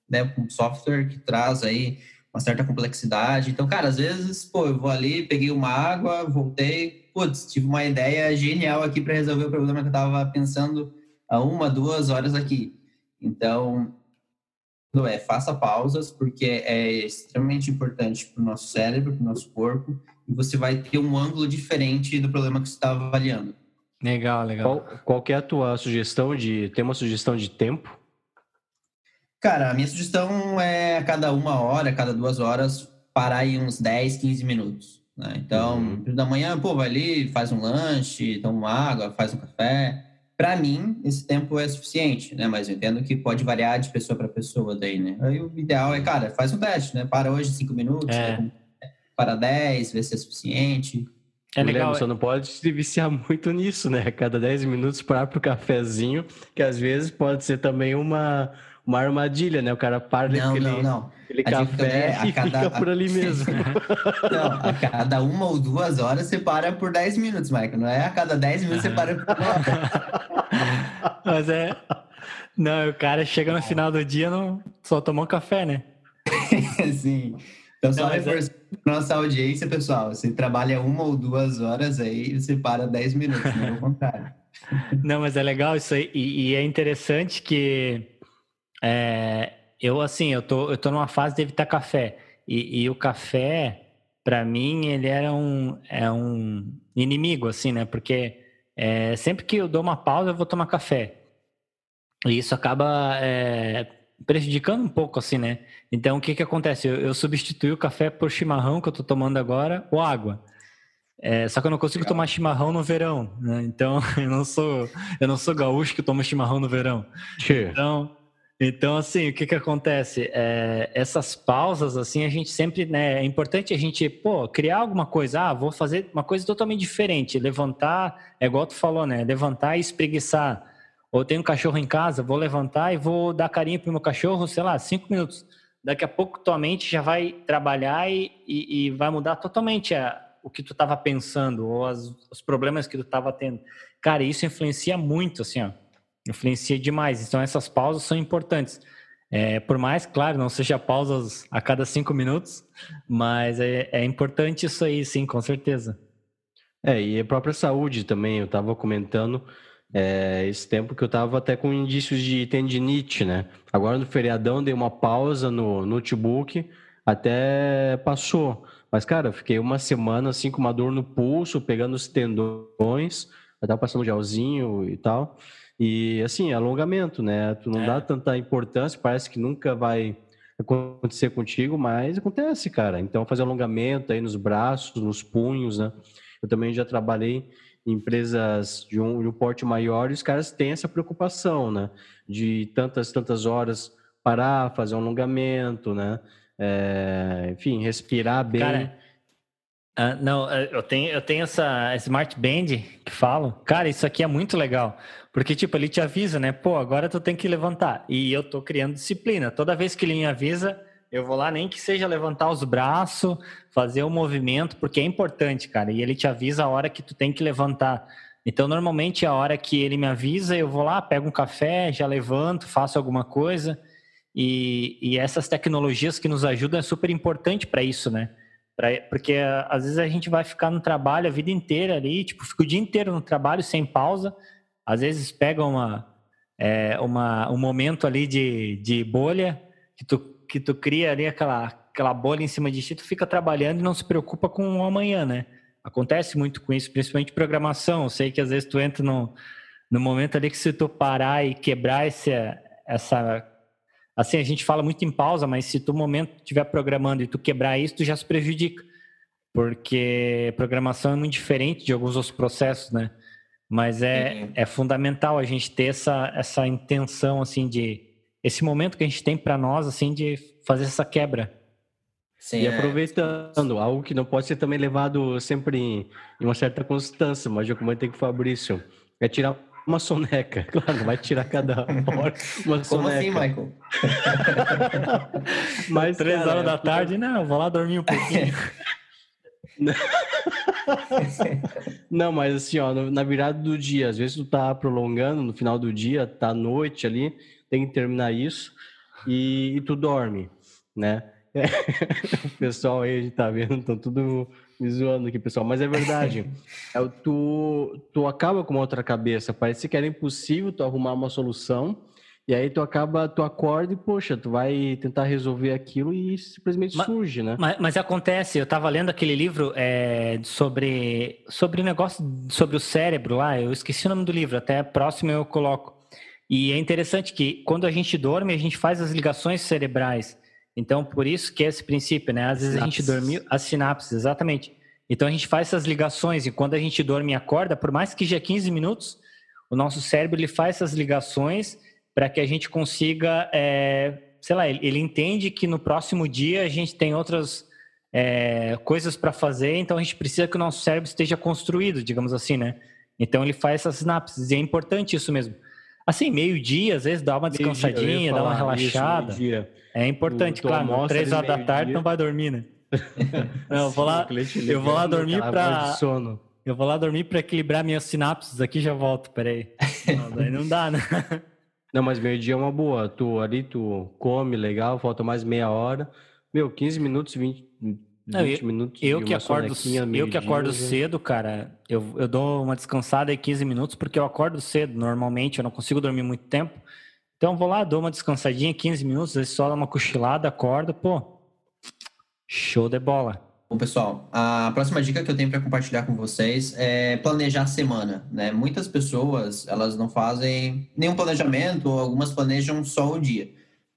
né, com software que traz aí uma certa complexidade. Então, cara, às vezes, pô, eu vou ali, peguei uma água, voltei, putz, tive uma ideia genial aqui para resolver o problema que eu estava pensando há uma, duas horas aqui. Então, é, faça pausas, porque é extremamente importante para o nosso cérebro, para o nosso corpo, e você vai ter um ângulo diferente do problema que você está avaliando. Legal, legal. Qual, qual é a tua sugestão de. Tem uma sugestão de tempo? Cara, a minha sugestão é a cada uma hora, a cada duas horas, parar aí uns 10, 15 minutos. Né? Então, uhum. da manhã, pô, vai ali, faz um lanche, toma uma água, faz um café. Para mim, esse tempo é suficiente, né? Mas eu entendo que pode variar de pessoa para pessoa daí, né? Aí o ideal é, cara, faz um teste, né? Para hoje cinco minutos, é. para 10, vê se é suficiente. É legal. Você não pode se viciar muito nisso, né? Cada 10 minutos parar pro cafezinho, que às vezes pode ser também uma uma armadilha, né? O cara para não, aquele, não, não. aquele café é, e cada, fica por ali mesmo. não, a cada uma ou duas horas você para por 10 minutos, Michael. Não é a cada 10 minutos você para por uma hora. Mas é... Não, o cara chega no final do dia não só tomou café, né? Sim. Então, só reforçando é... nossa audiência, pessoal. Você trabalha uma ou duas horas aí, você para 10 minutos, não é o contrário. Não, mas é legal isso aí. E, e é interessante que é, eu, assim, eu tô, eu tô numa fase de evitar café. E, e o café, para mim, ele era um, é um inimigo, assim, né? Porque é, sempre que eu dou uma pausa, eu vou tomar café. E isso acaba é, prejudicando um pouco, assim, né? Então, o que que acontece? Eu, eu substituí o café por chimarrão, que eu tô tomando agora, ou água. É, só que eu não consigo Legal. tomar chimarrão no verão, né? Então, eu não sou, eu não sou gaúcho que toma chimarrão no verão. Então, então, assim, o que que acontece? É, essas pausas, assim, a gente sempre, né, é importante a gente, pô, criar alguma coisa, ah, vou fazer uma coisa totalmente diferente, levantar, é igual tu falou, né, levantar e espreguiçar. Ou tenho um cachorro em casa, vou levantar e vou dar carinho pro meu cachorro, sei lá, cinco minutos. daqui a pouco tua mente já vai trabalhar e, e, e vai mudar totalmente a, o que tu estava pensando ou as, os problemas que tu estava tendo. Cara, isso influencia muito, assim, ó. Influencia demais. Então, essas pausas são importantes. É, por mais, claro, não seja pausas a cada cinco minutos, mas é, é importante isso aí, sim, com certeza. É, e a própria saúde também, eu estava comentando é, esse tempo que eu estava até com indícios de tendinite, né? Agora no feriadão dei uma pausa no notebook, até passou. Mas, cara, eu fiquei uma semana assim com uma dor no pulso, pegando os tendões, tava passando gelzinho e tal. E assim, alongamento, né? Tu não é. dá tanta importância, parece que nunca vai acontecer contigo, mas acontece, cara. Então, fazer alongamento aí nos braços, nos punhos, né? Eu também já trabalhei em empresas de um, de um porte maior e os caras têm essa preocupação, né? De tantas, tantas horas parar, fazer um alongamento, né? É, enfim, respirar bem. Cara, uh, não, eu tenho, eu tenho essa Smart Band que falo. Cara, isso aqui é muito legal. Porque, tipo, ele te avisa, né? Pô, agora tu tem que levantar. E eu tô criando disciplina. Toda vez que ele me avisa, eu vou lá, nem que seja levantar os braços, fazer o movimento, porque é importante, cara. E ele te avisa a hora que tu tem que levantar. Então, normalmente, a hora que ele me avisa, eu vou lá, pego um café, já levanto, faço alguma coisa. E, e essas tecnologias que nos ajudam é super importante para isso, né? Pra, porque às vezes a gente vai ficar no trabalho a vida inteira ali, tipo, fica o dia inteiro no trabalho sem pausa. Às vezes pega uma, é, uma, um momento ali de, de bolha que tu que tu cria ali aquela, aquela bolha em cima de ti, tu fica trabalhando e não se preocupa com o amanhã, né? Acontece muito com isso, principalmente programação. Eu sei que às vezes tu entra no, no momento ali que se tu parar e quebrar esse, essa... Assim, a gente fala muito em pausa, mas se tu momento estiver programando e tu quebrar isso, tu já se prejudica. Porque programação é muito diferente de alguns outros processos, né? Mas é, uhum. é fundamental a gente ter essa, essa intenção, assim, de esse momento que a gente tem para nós, assim, de fazer essa quebra. Sim, e é. aproveitando, é. algo que não pode ser também levado sempre em, em uma certa constância, mas eu comentei com o Fabrício, é tirar uma soneca. Claro, não vai tirar cada hora uma Como assim, soneca. assim, Michael? mas, Três cara, horas da tarde, não, vou lá dormir um pouquinho. Não, mas assim, ó, na virada do dia, às vezes tu tá prolongando no final do dia, tá noite ali, tem que terminar isso e, e tu dorme, né? O pessoal aí, a gente tá vendo, estão tudo me zoando aqui, pessoal, mas é verdade. É, tu, tu acaba com uma outra cabeça, parece que era impossível tu arrumar uma solução, e aí tu acaba, tu acorda e, poxa, tu vai tentar resolver aquilo e simplesmente mas, surge, né? Mas, mas, acontece, eu tava lendo aquele livro é, sobre, sobre o negócio, sobre o cérebro lá, eu esqueci o nome do livro, até próximo eu coloco. E é interessante que quando a gente dorme, a gente faz as ligações cerebrais. Então, por isso que é esse princípio, né? Às vezes sinapses. a gente dormiu, as sinapses, exatamente. Então a gente faz essas ligações e quando a gente dorme e acorda, por mais que já 15 minutos, o nosso cérebro ele faz essas ligações para que a gente consiga, é, sei lá, ele, entende que no próximo dia a gente tem outras é, coisas para fazer, então a gente precisa que o nosso cérebro esteja construído, digamos assim, né? Então ele faz essas sinapses e é importante isso mesmo. Assim, meio-dia, às vezes dá uma descansadinha, dá uma relaxada. Isso, é importante, tu, claro. Três horas da tarde não vai dormir, né? não, eu vou lá, eu vou lá dormir para Eu vou lá dormir para equilibrar minhas sinapses aqui já volto, peraí. Não, daí não dá, né? Não, mas meio-dia é uma boa. Tu ali, tu come legal, falta mais meia hora. Meu, 15 minutos, 20, não, 20 eu, minutos. Eu que acordo, eu que acordo cedo, cara, eu, eu dou uma descansada em 15 minutos porque eu acordo cedo. Normalmente eu não consigo dormir muito tempo. Então vou lá, dou uma descansadinha, 15 minutos, às vezes só dá uma cochilada, acordo, pô. Show de bola. Bom, pessoal, a próxima dica que eu tenho para compartilhar com vocês é planejar a semana, né? Muitas pessoas, elas não fazem nenhum planejamento, ou algumas planejam só o dia.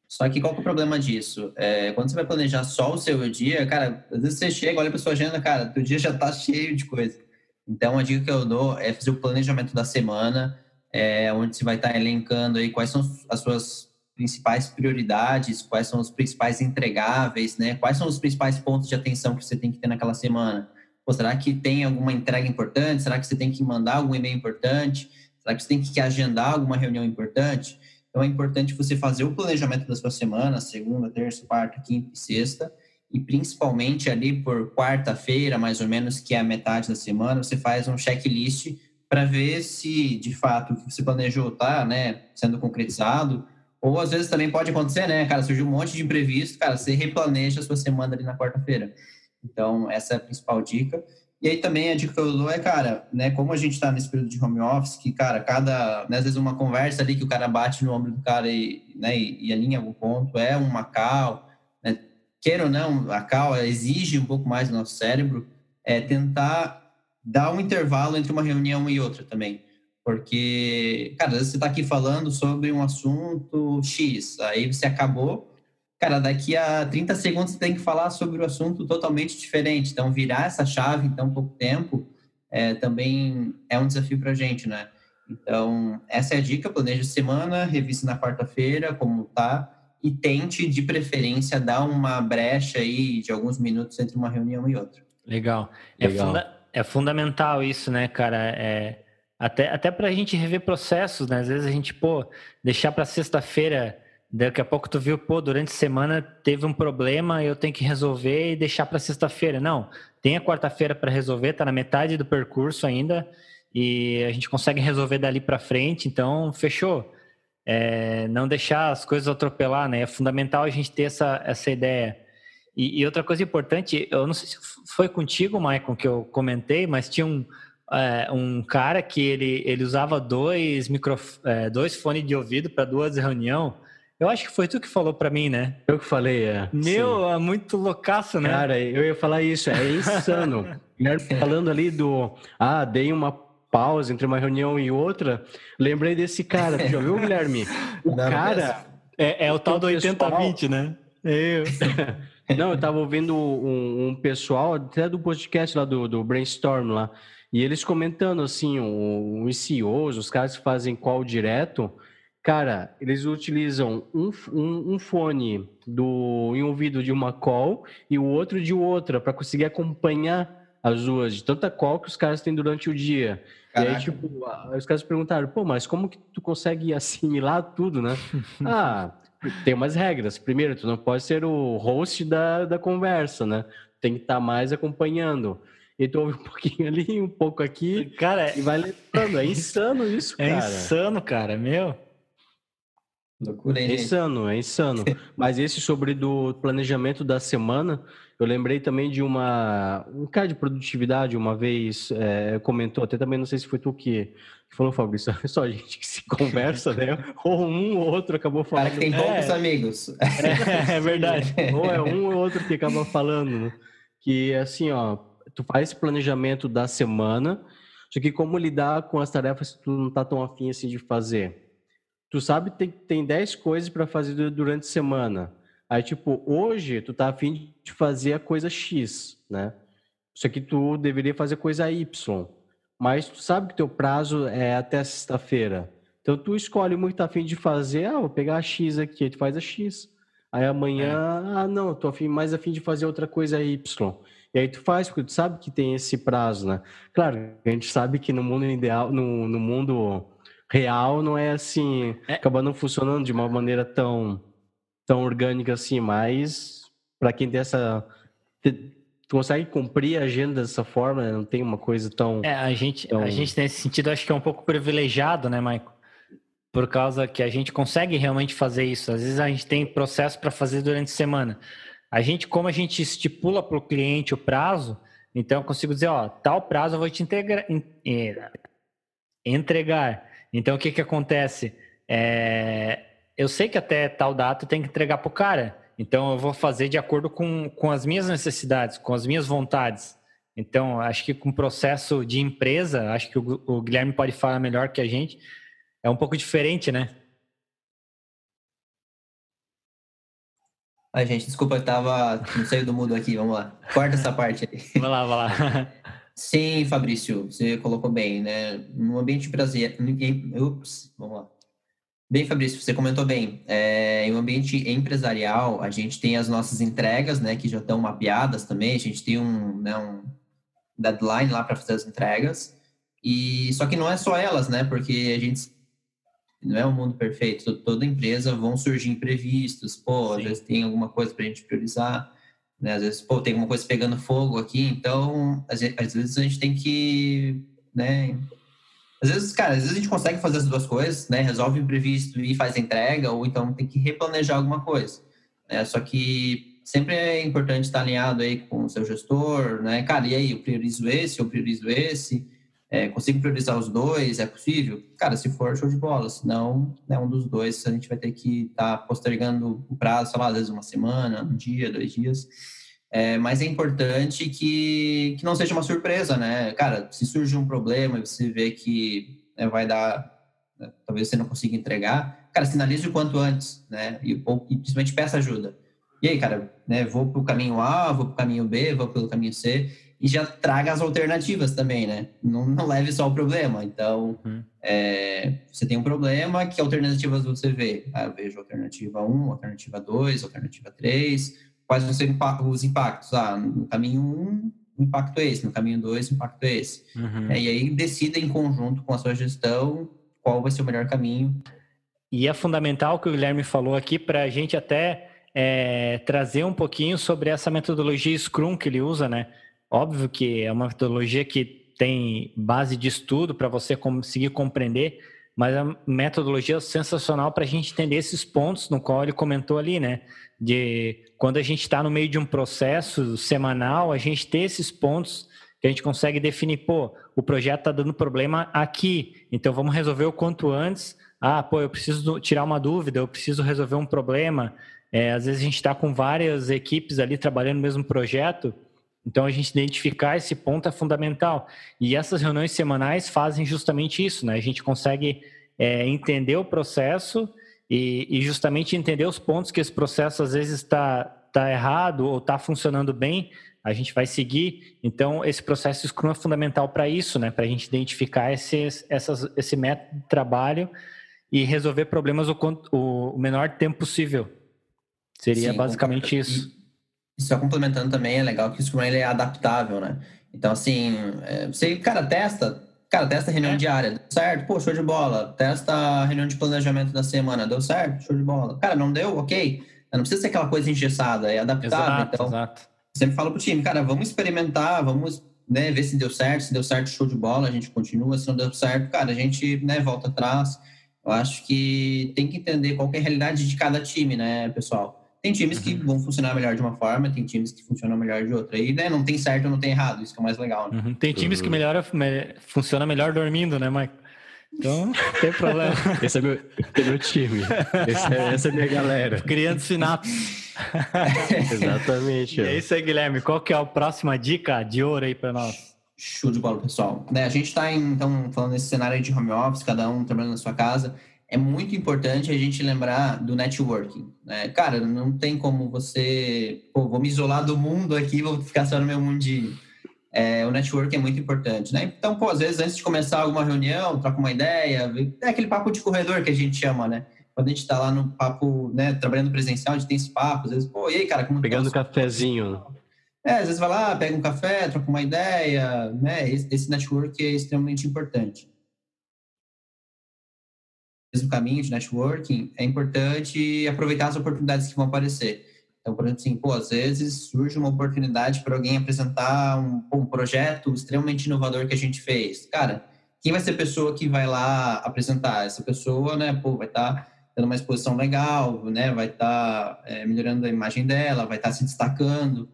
Só que qual que é o problema disso? É, quando você vai planejar só o seu dia, cara, às vezes você chega, olha para sua agenda, cara, teu dia já está cheio de coisa. Então, a dica que eu dou é fazer o planejamento da semana, é, onde você vai estar tá elencando aí quais são as suas principais prioridades, quais são os principais entregáveis, né? Quais são os principais pontos de atenção que você tem que ter naquela semana. Pô, será que tem alguma entrega importante? Será que você tem que mandar algum e-mail importante? Será que você tem que agendar alguma reunião importante? Então é importante você fazer o planejamento da sua semana, segunda, terça, quarta, quinta e sexta, e principalmente ali por quarta-feira, mais ou menos, que é a metade da semana, você faz um checklist para ver se de fato o que você planejou está né, sendo concretizado. Ou às vezes também pode acontecer, né, cara, surgiu um monte de imprevisto, cara, você replaneja a sua semana ali na quarta-feira. Então, essa é a principal dica. E aí também a dica que eu dou é, cara, né, como a gente está nesse período de home office, que, cara, cada, né, às vezes uma conversa ali que o cara bate no ombro do cara e, né, e, e alinha o ponto, é uma cal, né, queira ou não, a cal exige um pouco mais do nosso cérebro, é tentar dar um intervalo entre uma reunião e outra também. Porque, cara, às vezes você está aqui falando sobre um assunto X, aí você acabou, cara, daqui a 30 segundos você tem que falar sobre o um assunto totalmente diferente. Então, virar essa chave em tão pouco tempo é, também é um desafio para a gente, né? Então, essa é a dica, planeja semana, revise na quarta-feira como tá e tente, de preferência, dar uma brecha aí de alguns minutos entre uma reunião e outra. Legal. É Legal. É, funda é fundamental isso, né, cara? É, até até para a gente rever processos, né? Às vezes a gente, pô, deixar para sexta-feira, daqui a pouco tu viu, pô, durante a semana teve um problema, eu tenho que resolver e deixar para sexta-feira. Não, tem a quarta-feira para resolver, tá na metade do percurso ainda e a gente consegue resolver dali para frente, então fechou. É, não deixar as coisas atropelar, né? É fundamental a gente ter essa, essa ideia. E, e, outra coisa importante, eu não sei se foi contigo, Maicon, que eu comentei, mas tinha um, é, um cara que ele, ele usava dois, microf... É, dois fones de ouvido para duas reuniões. Eu acho que foi tu que falou para mim, né? Eu que falei, é. Meu, Sim. é muito loucaço, né? Cara, eu ia falar isso, é insano. Falando ali do, ah, dei uma pausa entre uma reunião e outra, lembrei desse cara, tu já viu, Guilherme? O não, cara... É, é o tal do 80-20, né? Eu. Não, eu estava ouvindo um, um, pessoal, até do podcast lá do, do Brainstorm lá, e eles comentando assim, os CEOs, os caras que fazem call direto, cara, eles utilizam um, um, um fone do, em ouvido de uma call e o outro de outra para conseguir acompanhar as duas, de tanta call que os caras têm durante o dia. Caraca. E aí, tipo, os caras perguntaram, pô, mas como que tu consegue assimilar tudo, né? ah, tem umas regras. Primeiro, tu não pode ser o host da, da conversa, né? Tem que estar tá mais acompanhando. E tu ouve um pouquinho ali, um pouco aqui, cara, e vai levando. É insano isso, é cara. É insano, cara, meu. Loucura, hein, é insano, é insano. Mas esse sobre do planejamento da semana, eu lembrei também de uma um cara de produtividade uma vez é, comentou, até também não sei se foi tu que falou, Fabrício, é só a gente que se conversa, né? Ou um ou outro acabou falando. Cara que tem poucos é, amigos. É, é, verdade. ou é um ou outro que acaba falando, né? Que assim, ó, tu faz esse planejamento da semana, só que como lidar com as tarefas que tu não tá tão afim assim de fazer? tu sabe que tem, tem 10 coisas para fazer durante a semana. Aí, tipo, hoje tu tá afim de fazer a coisa X, né? Só que tu deveria fazer coisa Y. Mas tu sabe que teu prazo é até sexta-feira. Então tu escolhe muito tá afim de fazer, ah, vou pegar a X aqui, aí tu faz a X. Aí amanhã, é. ah, não, tô afim, mais afim de fazer outra coisa Y. E aí tu faz, porque tu sabe que tem esse prazo, né? Claro, a gente sabe que no mundo ideal, no, no mundo real não é assim, é. acaba não funcionando de uma maneira tão, tão orgânica assim, mas para quem tem essa. Tu consegue cumprir a agenda dessa forma, né? não tem uma coisa tão. É, a gente, tão... a gente nesse sentido acho que é um pouco privilegiado, né, Michael? Por causa que a gente consegue realmente fazer isso. Às vezes a gente tem processo para fazer durante a semana. A gente, como a gente estipula para o cliente o prazo, então eu consigo dizer, ó, tal prazo eu vou te integra... Eh, entregar. Então, o que, que acontece? É, eu sei que até tal data tem que entregar para o cara. Então, eu vou fazer de acordo com, com as minhas necessidades, com as minhas vontades. Então, acho que com o processo de empresa, acho que o, o Guilherme pode falar melhor que a gente, é um pouco diferente, né? A gente, desculpa, eu tava. Não saiu do mudo aqui, vamos lá. Corta essa parte aí. Vai lá, vai lá. Sim, Fabrício, você colocou bem, né? No ambiente brasileiro. Ups, vamos lá. Bem, Fabrício, você comentou bem. É, em um ambiente empresarial, a gente tem as nossas entregas, né, que já estão mapeadas também. A gente tem um, né, um deadline lá para fazer as entregas. E só que não é só elas, né? Porque a gente não é um mundo perfeito. Toda empresa vão surgir imprevistos, pô, Sim. às vezes tem alguma coisa para a gente priorizar, né? Às vezes, pô, tem alguma coisa pegando fogo aqui, então às, às vezes a gente tem que, né? Às vezes, cara, às vezes a gente consegue fazer as duas coisas, né? Resolve o imprevisto e faz a entrega, ou então tem que replanejar alguma coisa. Né? Só que sempre é importante estar alinhado aí com o seu gestor, né? Cara, e aí, eu priorizo esse, eu priorizo esse é, consigo priorizar os dois? É possível? Cara, se for, show de bola. Se não, né, um dos dois, a gente vai ter que estar tá postergando o prazo, sei lá, às vezes uma semana, um dia, dois dias. É, mas é importante que, que não seja uma surpresa, né? Cara, se surge um problema e você vê que né, vai dar, né, talvez você não consiga entregar, cara, sinalize o quanto antes, né? E, ou, e principalmente peça ajuda. E aí, cara, né, vou para o caminho A, vou para o caminho B, vou pelo caminho C e já traga as alternativas também, né? Não, não leve só o problema. Então, uhum. é, você tem um problema, que alternativas você vê? Ah, eu vejo alternativa 1, alternativa 2, alternativa 3. Quais vão ser os impactos? Ah, no caminho 1, o impacto é esse. No caminho 2, o impacto é esse. Uhum. É, e aí, decida em conjunto com a sua gestão qual vai ser o melhor caminho. E é fundamental o que o Guilherme falou aqui para a gente até é, trazer um pouquinho sobre essa metodologia Scrum que ele usa, né? Óbvio que é uma metodologia que tem base de estudo para você conseguir compreender, mas é uma metodologia sensacional para a gente entender esses pontos no qual ele comentou ali, né? De quando a gente está no meio de um processo semanal, a gente ter esses pontos que a gente consegue definir, pô, o projeto está dando problema aqui, então vamos resolver o quanto antes. Ah, pô, eu preciso tirar uma dúvida, eu preciso resolver um problema. É, às vezes a gente está com várias equipes ali trabalhando no mesmo projeto então, a gente identificar esse ponto é fundamental. E essas reuniões semanais fazem justamente isso, né? A gente consegue é, entender o processo e, e, justamente entender os pontos que esse processo às vezes está tá errado ou está funcionando bem, a gente vai seguir. Então, esse processo Scrum é fundamental para isso, né? Para a gente identificar esses, essas, esse método de trabalho e resolver problemas o, o, menor tempo possível. Seria Sim, basicamente isso. Só complementando também, é legal que o Scrum ele é adaptável, né? Então, assim, é, você, cara, testa, cara, testa reunião é. diária, deu certo? Pô, show de bola. Testa reunião de planejamento da semana, deu certo? Show de bola. Cara, não deu? Ok. Não precisa ser aquela coisa engessada, é adaptável. Exato, então, exato. sempre falo pro time, cara, vamos experimentar, vamos né, ver se deu certo, se deu certo, show de bola, a gente continua, se não deu certo, cara, a gente né, volta atrás. Eu acho que tem que entender qual é a realidade de cada time, né, pessoal? Tem times que uhum. vão funcionar melhor de uma forma, tem times que funcionam melhor de outra. E né, não tem certo não tem errado, isso que é o mais legal. Né? Uhum. Tem times que melhora, me, funciona melhor dormindo, né, Mike? Então, não tem problema. Esse é meu, é meu time. Esse é, essa é minha galera. Criando sinapses. Exatamente. E é isso aí, Guilherme. Qual que é a próxima dica de ouro aí para nós? Show de bola, pessoal. Né, a gente está, então, falando nesse cenário de home office, cada um trabalhando na sua casa é muito importante a gente lembrar do networking. Né? Cara, não tem como você, pô, vou me isolar do mundo aqui, vou ficar só no meu mundinho. É, o networking é muito importante, né? Então, pô, às vezes antes de começar alguma reunião, troca uma ideia, é aquele papo de corredor que a gente chama, né? Quando a gente está lá no papo, né, trabalhando presencial, a gente tem esse papo, às vezes, pô, e aí, cara, como Pegando tá cafezinho. É, às vezes vai lá, pega um café, troca uma ideia, né? Esse network é extremamente importante mesmo caminho de networking, é importante aproveitar as oportunidades que vão aparecer. Então, por exemplo, assim, pô, às vezes surge uma oportunidade para alguém apresentar um, um, projeto extremamente inovador que a gente fez. Cara, quem vai ser a pessoa que vai lá apresentar? Essa pessoa, né, pô, vai estar tá tendo uma exposição legal, né, vai estar tá, é, melhorando a imagem dela, vai estar tá se destacando.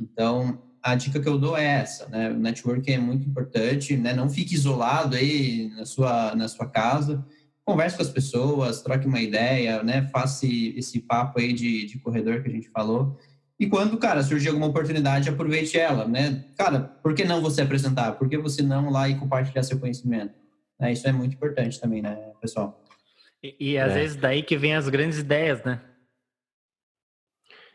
Então, a dica que eu dou é essa, né, o networking é muito importante, né, não fique isolado aí na sua, na sua casa, converse com as pessoas, troque uma ideia, né? Faça esse papo aí de, de corredor que a gente falou. E quando, cara, surgir alguma oportunidade, aproveite ela, né? Cara, por que não você apresentar? Por que você não lá e compartilhar seu conhecimento? É, isso é muito importante também, né, pessoal? E, e às é. vezes daí que vem as grandes ideias, né?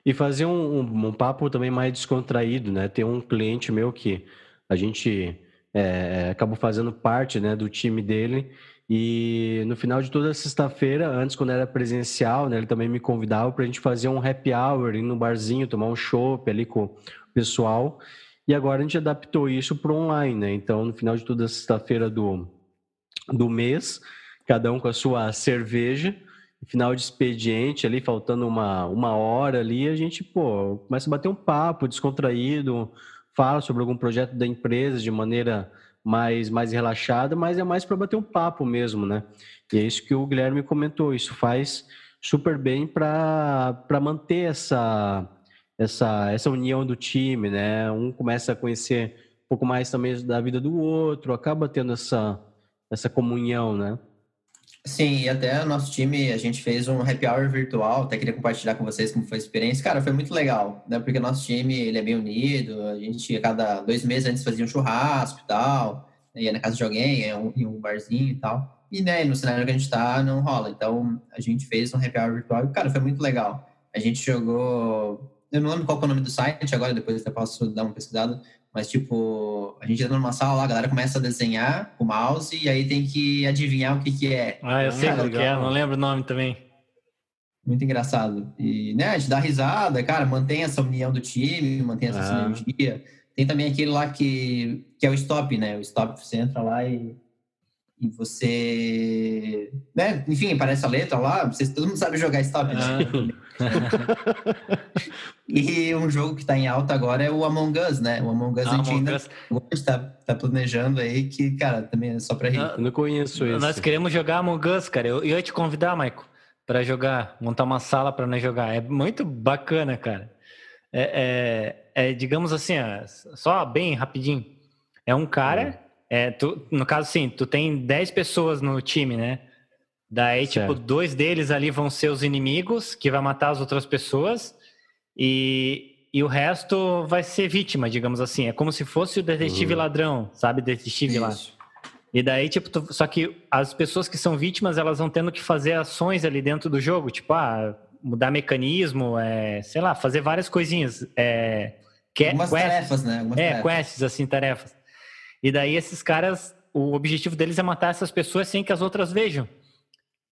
E fazer um, um, um, papo também mais descontraído, né? Tem um cliente meu que a gente é, acabou fazendo parte né, do time dele e no final de toda sexta-feira, antes quando era presencial, né, ele também me convidava para a gente fazer um happy hour, ir no barzinho, tomar um chopp ali com o pessoal. E agora a gente adaptou isso para online, né? Então, no final de toda sexta-feira do, do mês, cada um com a sua cerveja. Final de expediente ali, faltando uma, uma hora ali, a gente, pô, começa a bater um papo descontraído, fala sobre algum projeto da empresa de maneira mais, mais relaxada, mas é mais para bater um papo mesmo, né? E é isso que o Guilherme comentou, isso faz super bem para manter essa, essa, essa união do time, né? Um começa a conhecer um pouco mais também da vida do outro, acaba tendo essa, essa comunhão, né? Sim, e até o nosso time, a gente fez um happy hour virtual, até queria compartilhar com vocês como foi a experiência. Cara, foi muito legal, né? Porque o nosso time, ele é bem unido, a gente, a cada dois meses antes fazia um churrasco e tal, né? ia na casa de alguém, ia um, um barzinho e tal. E, né, no cenário que a gente tá, não rola. Então, a gente fez um happy hour virtual e, cara, foi muito legal. A gente jogou... Eu não lembro qual é o nome do site agora, depois eu posso dar uma pesquisada, mas, tipo, a gente entra numa sala lá, a galera começa a desenhar com o mouse e aí tem que adivinhar o que que é. Ah, eu sei o que é, não lembro o nome também. Muito engraçado. E, né, a gente dá risada, cara, mantém essa união do time, mantém essa ah. sinergia. Tem também aquele lá que, que é o stop, né? O stop, você entra lá e e você, né? Enfim, aparece a letra lá, vocês, todo mundo sabe jogar stop, né? Ah. e um jogo que está em alta agora é o Among Us, né? O Among Us ah, a gente ainda está tá planejando aí, que, cara, também é só para rir. Eu não conheço isso. Nós queremos jogar Among Us, cara. Eu, eu ia te convidar, Maico, para jogar, montar uma sala para nós jogar. É muito bacana, cara. É, é, é digamos assim, só bem rapidinho. É um cara... É, tu, no caso, sim, tu tem 10 pessoas no time, né? Daí, tipo, certo. tipo, dois deles ali vão ser os inimigos, que vai matar as outras pessoas, e, e o resto vai ser vítima, digamos assim. É como se fosse o detetive uhum. ladrão, sabe? Detetive Isso. lá. E daí, tipo, tu, só que as pessoas que são vítimas, elas vão tendo que fazer ações ali dentro do jogo, tipo, ah, mudar mecanismo, é, sei lá, fazer várias coisinhas. É, que, Algumas quests, tarefas, né? Algumas é, tarefas. quests, assim, tarefas. E daí esses caras, o objetivo deles é matar essas pessoas sem que as outras vejam.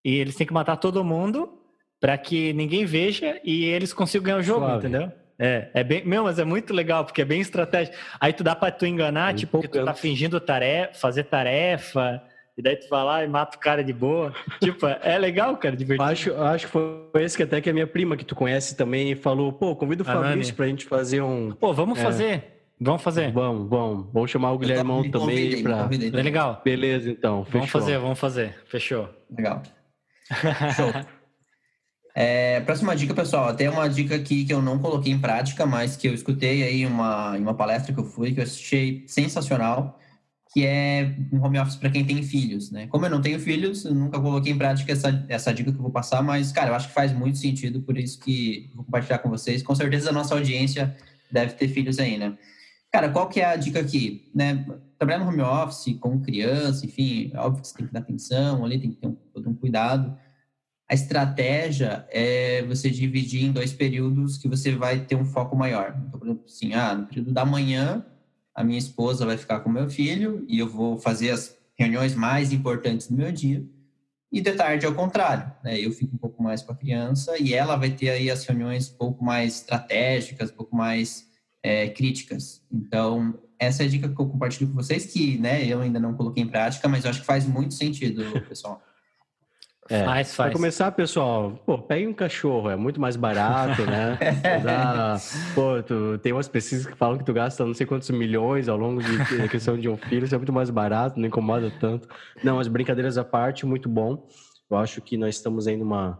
E eles têm que matar todo mundo para que ninguém veja e eles consigam ganhar o jogo, Suave. entendeu? É, é bem, meu, mas é muito legal, porque é bem estratégico. Aí tu dá para tu enganar, tipo, que tu tá fingindo tarefa, fazer tarefa, e daí tu vai lá e mata o cara de boa. tipo, é legal, cara, divertido. Acho, acho que foi esse que até que a minha prima, que tu conhece também, falou, pô, convida o Fabrício para a gente fazer um... Pô, vamos é. fazer. Vamos fazer. Vamos, vamos. Vamos chamar o Guilherme também para. É legal. Beleza, então. Fechou. Vamos fazer, vamos fazer. Fechou. Legal. Show. É, próxima dica, pessoal. Tem uma dica aqui que eu não coloquei em prática, mas que eu escutei aí uma, em uma palestra que eu fui, que eu achei sensacional, que é um home office para quem tem filhos, né? Como eu não tenho filhos, eu nunca coloquei em prática essa, essa dica que eu vou passar, mas, cara, eu acho que faz muito sentido, por isso que vou compartilhar com vocês. Com certeza a nossa audiência deve ter filhos aí, né? Cara, qual que é a dica aqui? Né? Trabalhar no home office com criança, enfim, é óbvio que você tem que dar atenção ali, tem que ter um, todo um cuidado. A estratégia é você dividir em dois períodos que você vai ter um foco maior. Então, por exemplo, assim, ah, no período da manhã, a minha esposa vai ficar com meu filho e eu vou fazer as reuniões mais importantes do meu dia. E de tarde, ao contrário, né? Eu fico um pouco mais com a criança e ela vai ter aí as reuniões um pouco mais estratégicas, um pouco mais é, críticas. Então, essa é a dica que eu compartilho com vocês, que né, eu ainda não coloquei em prática, mas eu acho que faz muito sentido, pessoal. É, faz, faz. Para começar, pessoal, pô, pegue um cachorro, é muito mais barato, né? Dá, pô, tu, tem umas pesquisas que falam que tu gasta não sei quantos milhões ao longo de, da questão de um filho, isso é muito mais barato, não incomoda tanto. Não, as brincadeiras à parte, muito bom. Eu acho que nós estamos aí numa,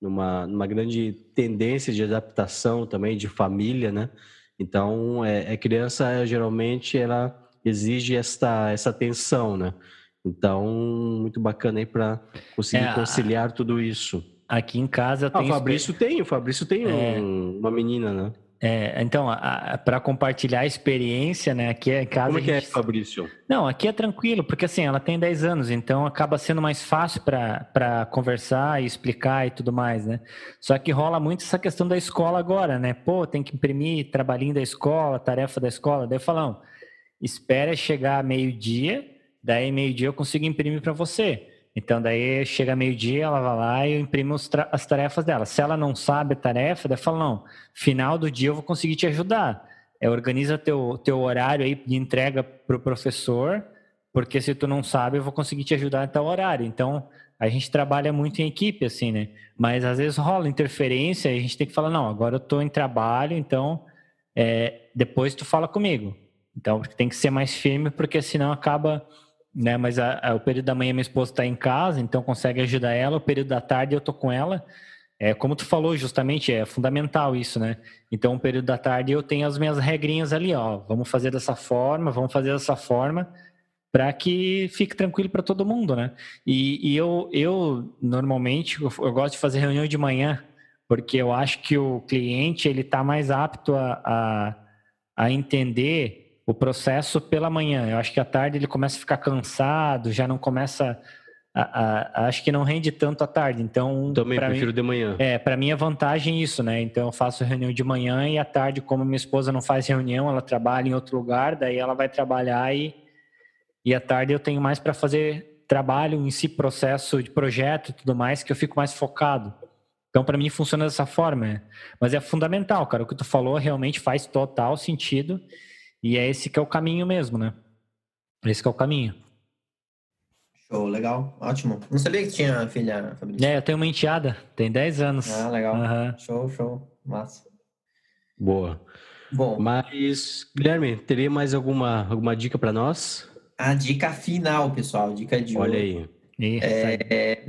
numa, numa grande tendência de adaptação também, de família, né? Então, é, é criança geralmente ela exige esta essa atenção, né? Então, muito bacana aí para conseguir é, conciliar tudo isso. Aqui em casa tem. Ah, o Fabrício tem, o Fabrício tem é, um, uma menina, né? É, então, para compartilhar a experiência, né? Aqui é casa. Como é que é, Fabrício? Não, aqui é tranquilo, porque assim, ela tem 10 anos, então acaba sendo mais fácil para conversar e explicar e tudo mais, né? Só que rola muito essa questão da escola agora, né? Pô, tem que imprimir trabalhinho da escola, tarefa da escola. Daí eu falo, espera chegar meio-dia, daí meio-dia eu consigo imprimir para você. Então, daí chega meio-dia, ela vai lá e eu imprimo as tarefas dela. Se ela não sabe a tarefa, daí fala: não, final do dia eu vou conseguir te ajudar. É, organiza teu, teu horário aí de entrega para o professor, porque se tu não sabe, eu vou conseguir te ajudar até o horário. Então, a gente trabalha muito em equipe, assim, né? Mas às vezes rola interferência a gente tem que falar, não, agora eu estou em trabalho, então é, depois tu fala comigo. Então tem que ser mais firme, porque senão acaba, né? Mas a, a, o período da manhã minha esposa está em casa, então consegue ajudar ela, o período da tarde eu tô com ela. É, como tu falou, justamente, é fundamental isso, né? Então, o período da tarde eu tenho as minhas regrinhas ali, ó. Vamos fazer dessa forma, vamos fazer dessa forma para que fique tranquilo para todo mundo, né? E, e, eu, eu normalmente eu, eu, gosto de fazer reunião de manhã porque eu acho que o cliente ele está mais apto a, a, a, entender o processo pela manhã. Eu acho que à tarde ele começa a ficar cansado, já não começa a, acho que não rende tanto à tarde. Então também prefiro mim, de manhã. É para mim é vantagem isso, né? Então eu faço reunião de manhã e à tarde, como minha esposa não faz reunião, ela trabalha em outro lugar, daí ela vai trabalhar e e à tarde eu tenho mais para fazer trabalho em si, processo de projeto e tudo mais, que eu fico mais focado. Então, para mim, funciona dessa forma. Né? Mas é fundamental, cara. O que tu falou realmente faz total sentido. E é esse que é o caminho mesmo, né? Esse que é o caminho. Show, legal. Ótimo. Não sabia que tinha filha, Fabrício. É, eu tenho uma enteada. Tem 10 anos. Ah, legal. Uhum. Show, show. Massa. Boa. Bom. Mas, Guilherme, teria mais alguma, alguma dica para nós? A dica final, pessoal, dica de Olha aí. É,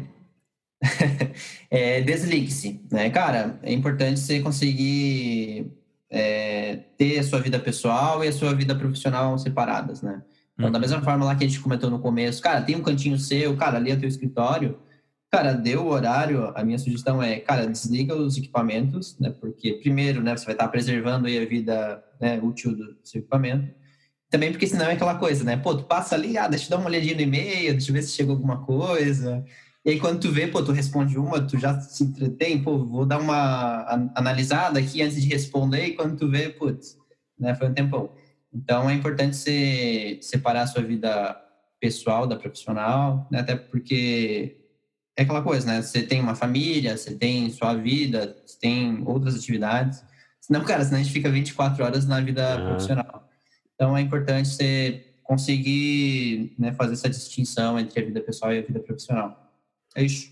é, desligue-se, né? Cara, é importante você conseguir é, ter a sua vida pessoal e a sua vida profissional separadas, né? Então, da uhum. mesma forma lá que a gente comentou no começo, cara, tem um cantinho seu, cara, ali é o teu escritório, cara, deu o horário, a minha sugestão é, cara, desliga os equipamentos, né? Porque, primeiro, né, você vai estar preservando aí a vida né, útil do seu equipamento. Também porque senão é aquela coisa, né? Pô, tu passa ali, ah, deixa eu dar uma olhadinha no e-mail, deixa eu ver se chegou alguma coisa. E aí quando tu vê, pô, tu responde uma, tu já se entretém, pô, vou dar uma analisada aqui antes de responder, e quando tu vê, putz, né, foi um tempão. Então é importante você separar a sua vida pessoal da profissional, né? até porque é aquela coisa, né? Você tem uma família, você tem sua vida, você tem outras atividades. Senão, cara, senão a gente fica 24 horas na vida uhum. profissional. Então, é importante você conseguir né, fazer essa distinção entre a vida pessoal e a vida profissional. É isso.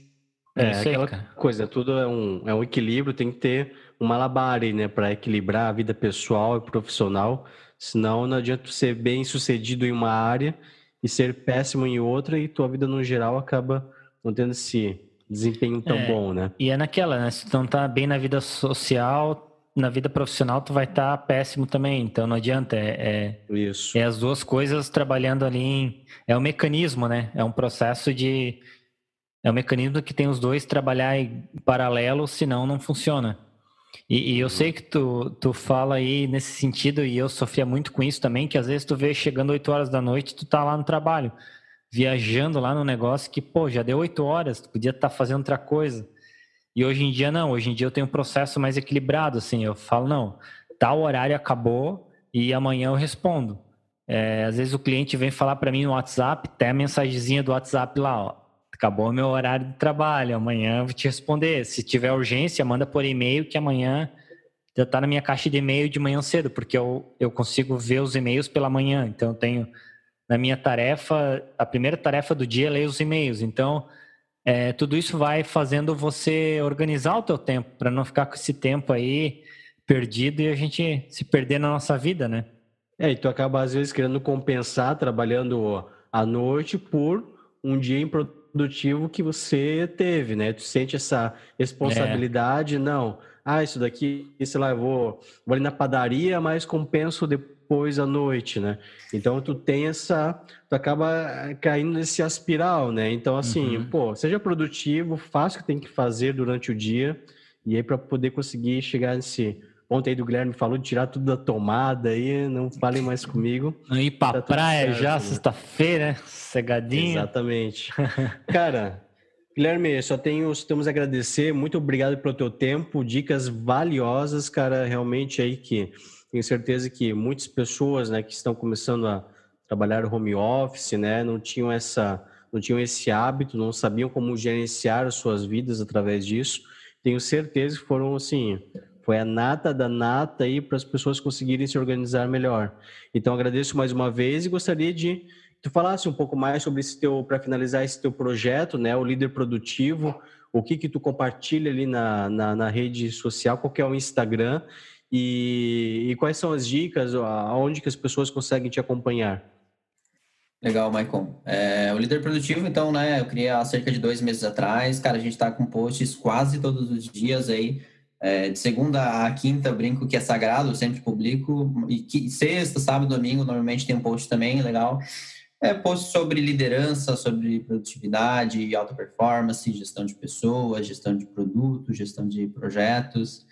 É, é aquela coisa, tudo é um, é um equilíbrio, tem que ter um malabar né, para equilibrar a vida pessoal e profissional, senão não adianta ser bem sucedido em uma área e ser péssimo em outra e tua vida no geral acaba não tendo esse desempenho tão é, bom, né? E é naquela, né? Se tu não tá bem na vida social, na vida profissional tu vai estar tá péssimo também, então não adianta. É, é, Isso. é as duas coisas trabalhando ali em. É um mecanismo, né? É um processo de. É um mecanismo que tem os dois trabalhar em paralelo, senão não funciona. E, e eu uhum. sei que tu, tu fala aí nesse sentido, e eu sofria muito com isso também, que às vezes tu vê chegando 8 horas da noite, tu tá lá no trabalho, viajando lá no negócio que, pô, já deu 8 horas, tu podia estar tá fazendo outra coisa. E hoje em dia não, hoje em dia eu tenho um processo mais equilibrado, assim, eu falo, não, tal horário acabou e amanhã eu respondo. É, às vezes o cliente vem falar para mim no WhatsApp, tem a mensagenzinha do WhatsApp lá, ó, acabou meu horário de trabalho, amanhã vou te responder. Se tiver urgência, manda por e-mail que amanhã já está na minha caixa de e-mail de manhã cedo, porque eu, eu consigo ver os e-mails pela manhã. Então eu tenho na minha tarefa, a primeira tarefa do dia é ler os e-mails. Então é, tudo isso vai fazendo você organizar o teu tempo para não ficar com esse tempo aí perdido e a gente se perder na nossa vida, né? É, e tu acaba às vezes querendo compensar trabalhando à noite por um dia improdutivo que você teve, né? Tu sente essa responsabilidade, é. não. Ah, isso daqui, sei lá, eu vou, vou ali na padaria, mas compenso depois depois à noite, né? Então tu tem essa, tu acaba caindo nesse aspiral, né? Então assim, uhum. pô, seja produtivo, faça o que tem que fazer durante o dia e aí para poder conseguir chegar nesse Ontem aí do Guilherme falou de tirar tudo da tomada aí, não falem mais comigo. Ir pra tá praia já, né? sexta-feira, né? cegadinho. Exatamente. Cara, Guilherme, só tenho, só temos a agradecer. Muito obrigado pelo teu tempo, dicas valiosas, cara, realmente aí que tenho certeza que muitas pessoas, né, que estão começando a trabalhar home office, né, não tinham essa, não tinham esse hábito, não sabiam como gerenciar as suas vidas através disso. Tenho certeza que foram assim, foi a nata da nata aí para as pessoas conseguirem se organizar melhor. Então agradeço mais uma vez e gostaria de tu falasse um pouco mais sobre esse teu, para finalizar esse teu projeto, né, o líder produtivo, o que que tu compartilha ali na, na, na rede social, qual é o Instagram e, e, quais são as dicas, aonde que as pessoas conseguem te acompanhar? Legal, Maicon. É, o líder produtivo, então, né, eu criei há cerca de dois meses atrás. Cara, a gente está com posts quase todos os dias aí. É, de segunda a quinta, brinco que é sagrado, sempre publico. E que, sexta, sábado, domingo, normalmente tem um post também, legal. É post sobre liderança, sobre produtividade, alta performance, gestão de pessoas, gestão de produtos, gestão de projetos.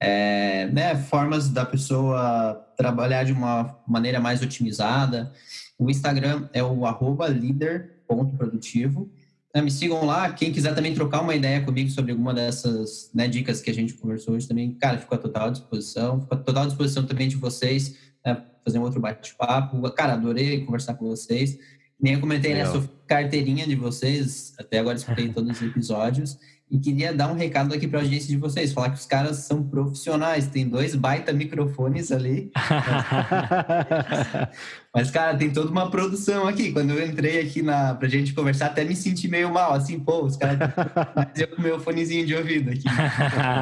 É, né, formas da pessoa trabalhar de uma maneira mais otimizada. O Instagram é o arroba líder.produtivo. Né, me sigam lá. Quem quiser também trocar uma ideia comigo sobre alguma dessas né, dicas que a gente conversou hoje também, cara, fico à total disposição. Fico à total disposição também de vocês, né, fazer um outro bate-papo. Cara, adorei conversar com vocês. Nem eu comentei nessa carteirinha de vocês, até agora escutei todos os episódios. E queria dar um recado aqui para a audiência de vocês, falar que os caras são profissionais, tem dois baita microfones ali. Mas, cara, tem toda uma produção aqui. Quando eu entrei aqui na, pra gente conversar, até me senti meio mal, assim, pô, os caras eu com meu fonezinho de ouvido aqui.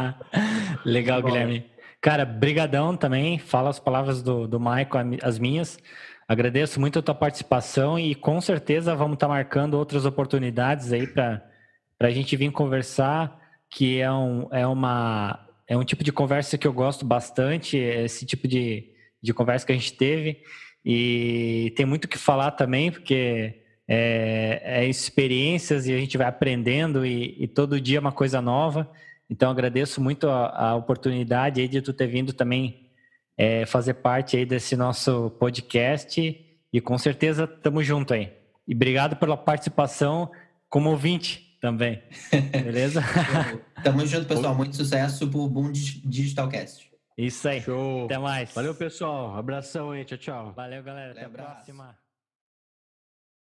Legal, Bom. Guilherme. Cara, brigadão também. Fala as palavras do, do Maico, as minhas. Agradeço muito a tua participação e com certeza vamos estar tá marcando outras oportunidades aí para para a gente vir conversar, que é, um, é, uma, é um tipo de conversa que eu gosto bastante, esse tipo de, de conversa que a gente teve. E tem muito que falar também, porque é, é experiências e a gente vai aprendendo e, e, todo dia é uma coisa nova. Então agradeço muito a, a oportunidade aí de tu ter vindo também é, fazer parte aí desse nosso podcast e com certeza estamos junto aí. E obrigado pela participação como ouvinte também. Beleza? Tamo junto, pessoal. Muito sucesso pro Boom Digitalcast. Isso aí. Show. Até mais. Valeu, pessoal. Abração aí. Tchau, tchau. Valeu, galera. Até a próxima.